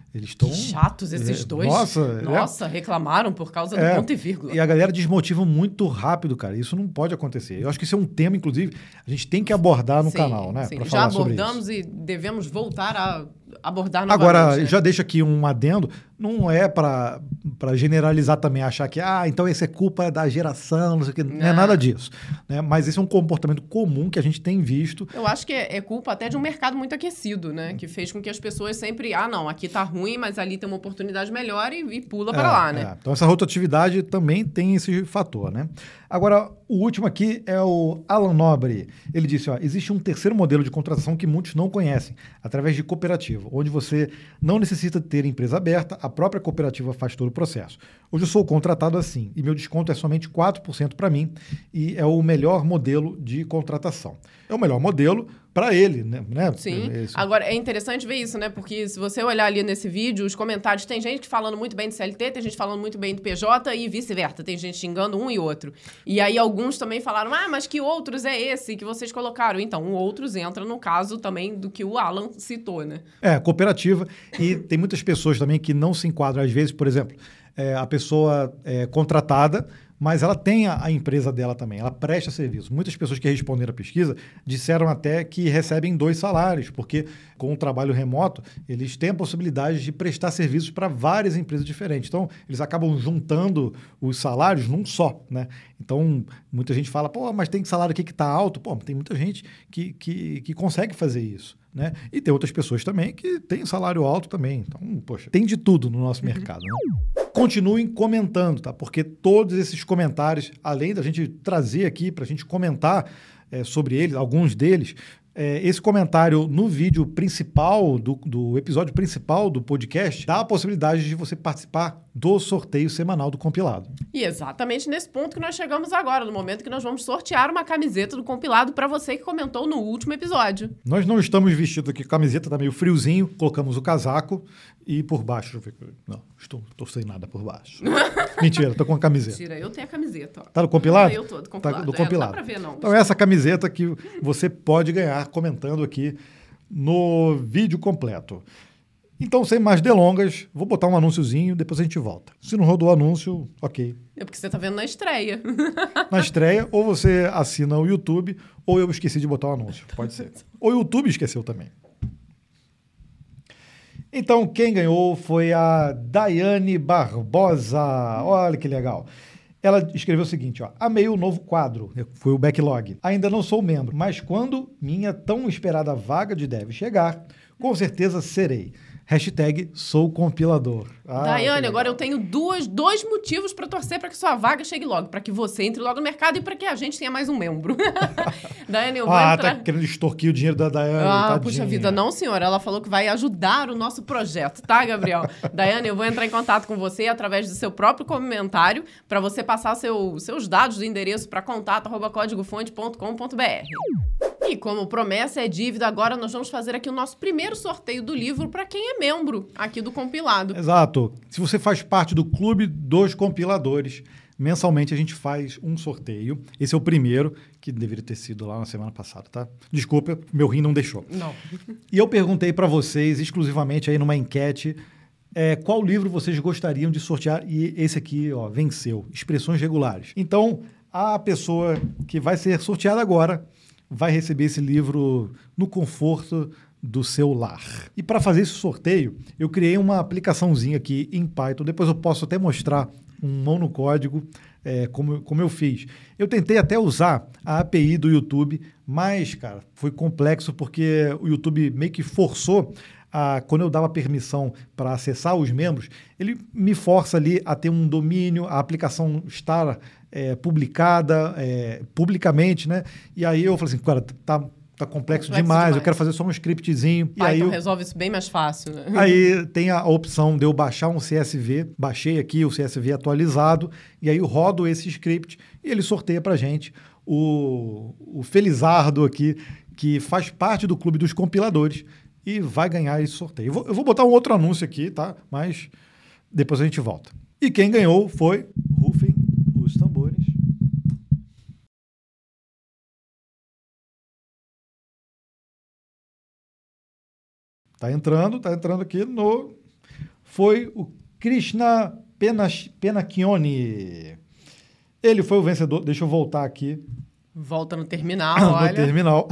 eles estão... Chatos esses dois. Nossa, é. nossa, é... reclamaram por causa do é, ponto e vírgula. E a galera desmotiva muito rápido, cara. Isso não pode acontecer. Eu acho que isso é um tema, inclusive, a gente tem que abordar no sim, canal, né? Já abordamos e devemos voltar a abordar novamente. Agora, né? já deixa aqui um adendo, não é para generalizar também, achar que, ah, então isso é culpa da geração, não sei o que, não, não é nada disso. Né? Mas esse é um comportamento comum que a gente tem visto. Eu acho que é, é culpa até de um mercado muito aquecido, né? Que fez com que as pessoas sempre, ah, não, aqui tá ruim, mas ali tem uma oportunidade melhor e, e pula para é, lá, né? É. Então essa rotatividade também tem esse fator, né? Agora, o último aqui é o Alan Nobre. Ele disse, ó, existe um terceiro modelo de contratação que muitos não conhecem, através de cooperativa cooperativa, onde você não necessita ter empresa aberta, a própria cooperativa faz todo o processo. Hoje eu sou contratado assim e meu desconto é somente 4% para mim e é o melhor modelo de contratação. É o melhor modelo para ele, né? né? Sim. Agora, é interessante ver isso, né? Porque se você olhar ali nesse vídeo, os comentários, tem gente falando muito bem do CLT, tem gente falando muito bem do PJ e vice-versa. Tem gente xingando um e outro. E aí alguns também falaram, ah, mas que outros é esse que vocês colocaram? Então, o outros entra no caso também do que o Alan citou, né? É, cooperativa. E tem muitas pessoas também que não se enquadram, às vezes, por exemplo, é, a pessoa é contratada mas ela tem a, a, empresa dela também, ela presta serviço. Muitas pessoas que responderam à pesquisa disseram até que recebem dois salários, porque com o trabalho remoto, eles têm a possibilidade de prestar serviços para várias empresas diferentes. Então, eles acabam juntando os salários num só, né? Então, muita gente fala, pô, mas tem salário aqui que está alto. Pô, tem muita gente que, que, que consegue fazer isso. Né? E tem outras pessoas também que têm salário alto também. Então, poxa, tem de tudo no nosso uhum. mercado. Né? Continuem comentando, tá? Porque todos esses comentários, além da gente trazer aqui para a gente comentar é, sobre eles, alguns deles, é, esse comentário no vídeo principal, do, do episódio principal do podcast, dá a possibilidade de você participar do sorteio semanal do compilado. E exatamente nesse ponto que nós chegamos agora, no momento que nós vamos sortear uma camiseta do compilado para você que comentou no último episódio. Nós não estamos vestidos aqui, camiseta tá meio friozinho, colocamos o casaco e por baixo, não, estou, estou sem nada por baixo. Mentira, estou com a camiseta. Mentira, eu tenho a camiseta. Ó. Tá no compilado? Eu tô do compilado. Tá do compilado. É, não dá pra ver, não. Então essa camiseta que você pode ganhar comentando aqui no vídeo completo. Então, sem mais delongas, vou botar um anúnciozinho, depois a gente volta. Se não rodou o anúncio, ok. É porque você está vendo na estreia. na estreia, ou você assina o YouTube, ou eu esqueci de botar o anúncio. Pode ser. ou o YouTube esqueceu também. Então, quem ganhou foi a Daiane Barbosa. Olha que legal. Ela escreveu o seguinte, ó, amei o novo quadro, foi o backlog. Ainda não sou membro, mas quando minha tão esperada vaga de dev chegar, com certeza serei. Hashtag sou compilador. Ah, Daiane, agora eu tenho duas, dois motivos para torcer para que sua vaga chegue logo. Para que você entre logo no mercado e para que a gente tenha mais um membro. Daiane, eu vou Ah, entrar... tá querendo extorquir o dinheiro da Daiane. Ah, tadinha. puxa vida, não, senhora. Ela falou que vai ajudar o nosso projeto, tá, Gabriel? Daiane, eu vou entrar em contato com você através do seu próprio comentário para você passar seu, seus dados do endereço para contato.códigofonte.com.br. E como promessa é dívida, agora nós vamos fazer aqui o nosso primeiro sorteio do livro para quem é membro aqui do compilado. Exato. Se você faz parte do clube dos compiladores, mensalmente a gente faz um sorteio. Esse é o primeiro, que deveria ter sido lá na semana passada, tá? Desculpa, meu rim não deixou. Não. E eu perguntei para vocês, exclusivamente aí numa enquete, é, qual livro vocês gostariam de sortear? E esse aqui, ó, venceu. Expressões regulares. Então, a pessoa que vai ser sorteada agora vai receber esse livro no conforto do seu lar. E para fazer esse sorteio, eu criei uma aplicaçãozinha aqui em Python. Depois eu posso até mostrar um monocódigo é, como, como eu fiz. Eu tentei até usar a API do YouTube, mas, cara, foi complexo porque o YouTube meio que forçou a, quando eu dava permissão para acessar os membros, ele me força ali a ter um domínio, a aplicação estar é, publicada é, publicamente, né? E aí eu falei assim, cara, tá, tá complexo, complexo demais, demais, eu quero fazer só um scriptzinho. Python e aí eu, resolve isso bem mais fácil, né? Aí tem a opção de eu baixar um CSV, baixei aqui o CSV atualizado, e aí eu rodo esse script e ele sorteia pra gente o, o Felizardo aqui, que faz parte do clube dos compiladores e vai ganhar esse sorteio. Eu vou, eu vou botar um outro anúncio aqui, tá? Mas depois a gente volta. E quem ganhou foi Rufem Tá entrando, tá entrando aqui no. Foi o Krishna Penachione. Ele foi o vencedor. Deixa eu voltar aqui. Volta no terminal, olha. No terminal.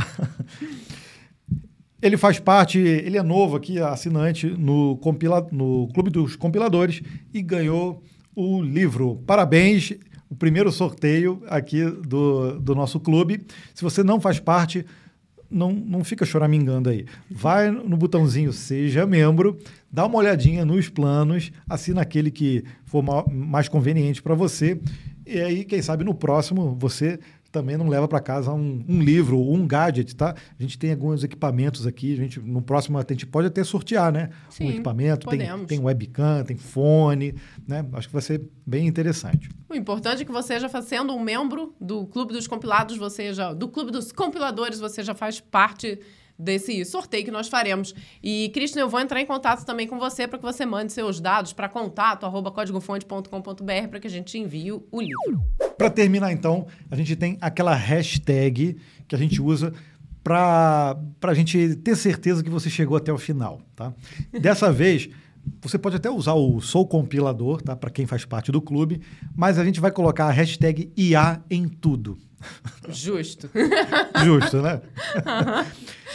Ele faz parte, ele é novo aqui, assinante no, compila, no Clube dos Compiladores e ganhou o livro. Parabéns, o primeiro sorteio aqui do, do nosso clube. Se você não faz parte, não, não fica choramingando aí. Vai no botãozinho Seja Membro, dá uma olhadinha nos planos, assina aquele que for mais conveniente para você. E aí, quem sabe no próximo você também não leva para casa um, um livro ou um gadget, tá? A gente tem alguns equipamentos aqui, a gente no próximo a gente pode até sortear, né? Sim, um equipamento, tem, podemos. tem webcam, tem fone, né? Acho que vai ser bem interessante. O importante é que você já sendo um membro do Clube dos Compilados, você já do Clube dos Compiladores, você já faz parte desse sorteio que nós faremos. E, Cristian, eu vou entrar em contato também com você para que você mande seus dados para contato arroba códigofonte.com.br para que a gente envie o livro. Para terminar, então, a gente tem aquela hashtag que a gente usa para a gente ter certeza que você chegou até o final, tá? Dessa vez, você pode até usar o Sou Compilador, tá? Para quem faz parte do clube, mas a gente vai colocar a hashtag IA em tudo. Justo. Justo, né?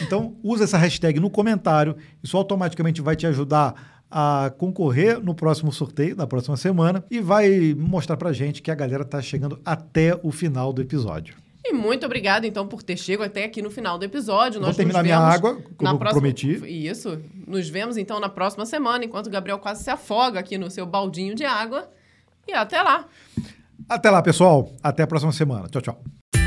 então, usa essa hashtag no comentário. Isso automaticamente vai te ajudar a concorrer no próximo sorteio, na próxima semana, e vai mostrar pra gente que a galera tá chegando até o final do episódio. E muito obrigado, então, por ter chegado até aqui no final do episódio. Vou Nós terminar minha água, como eu prometi. Isso. Nos vemos, então, na próxima semana, enquanto o Gabriel quase se afoga aqui no seu baldinho de água. E até lá. Até lá, pessoal. Até a próxima semana. Tchau, tchau.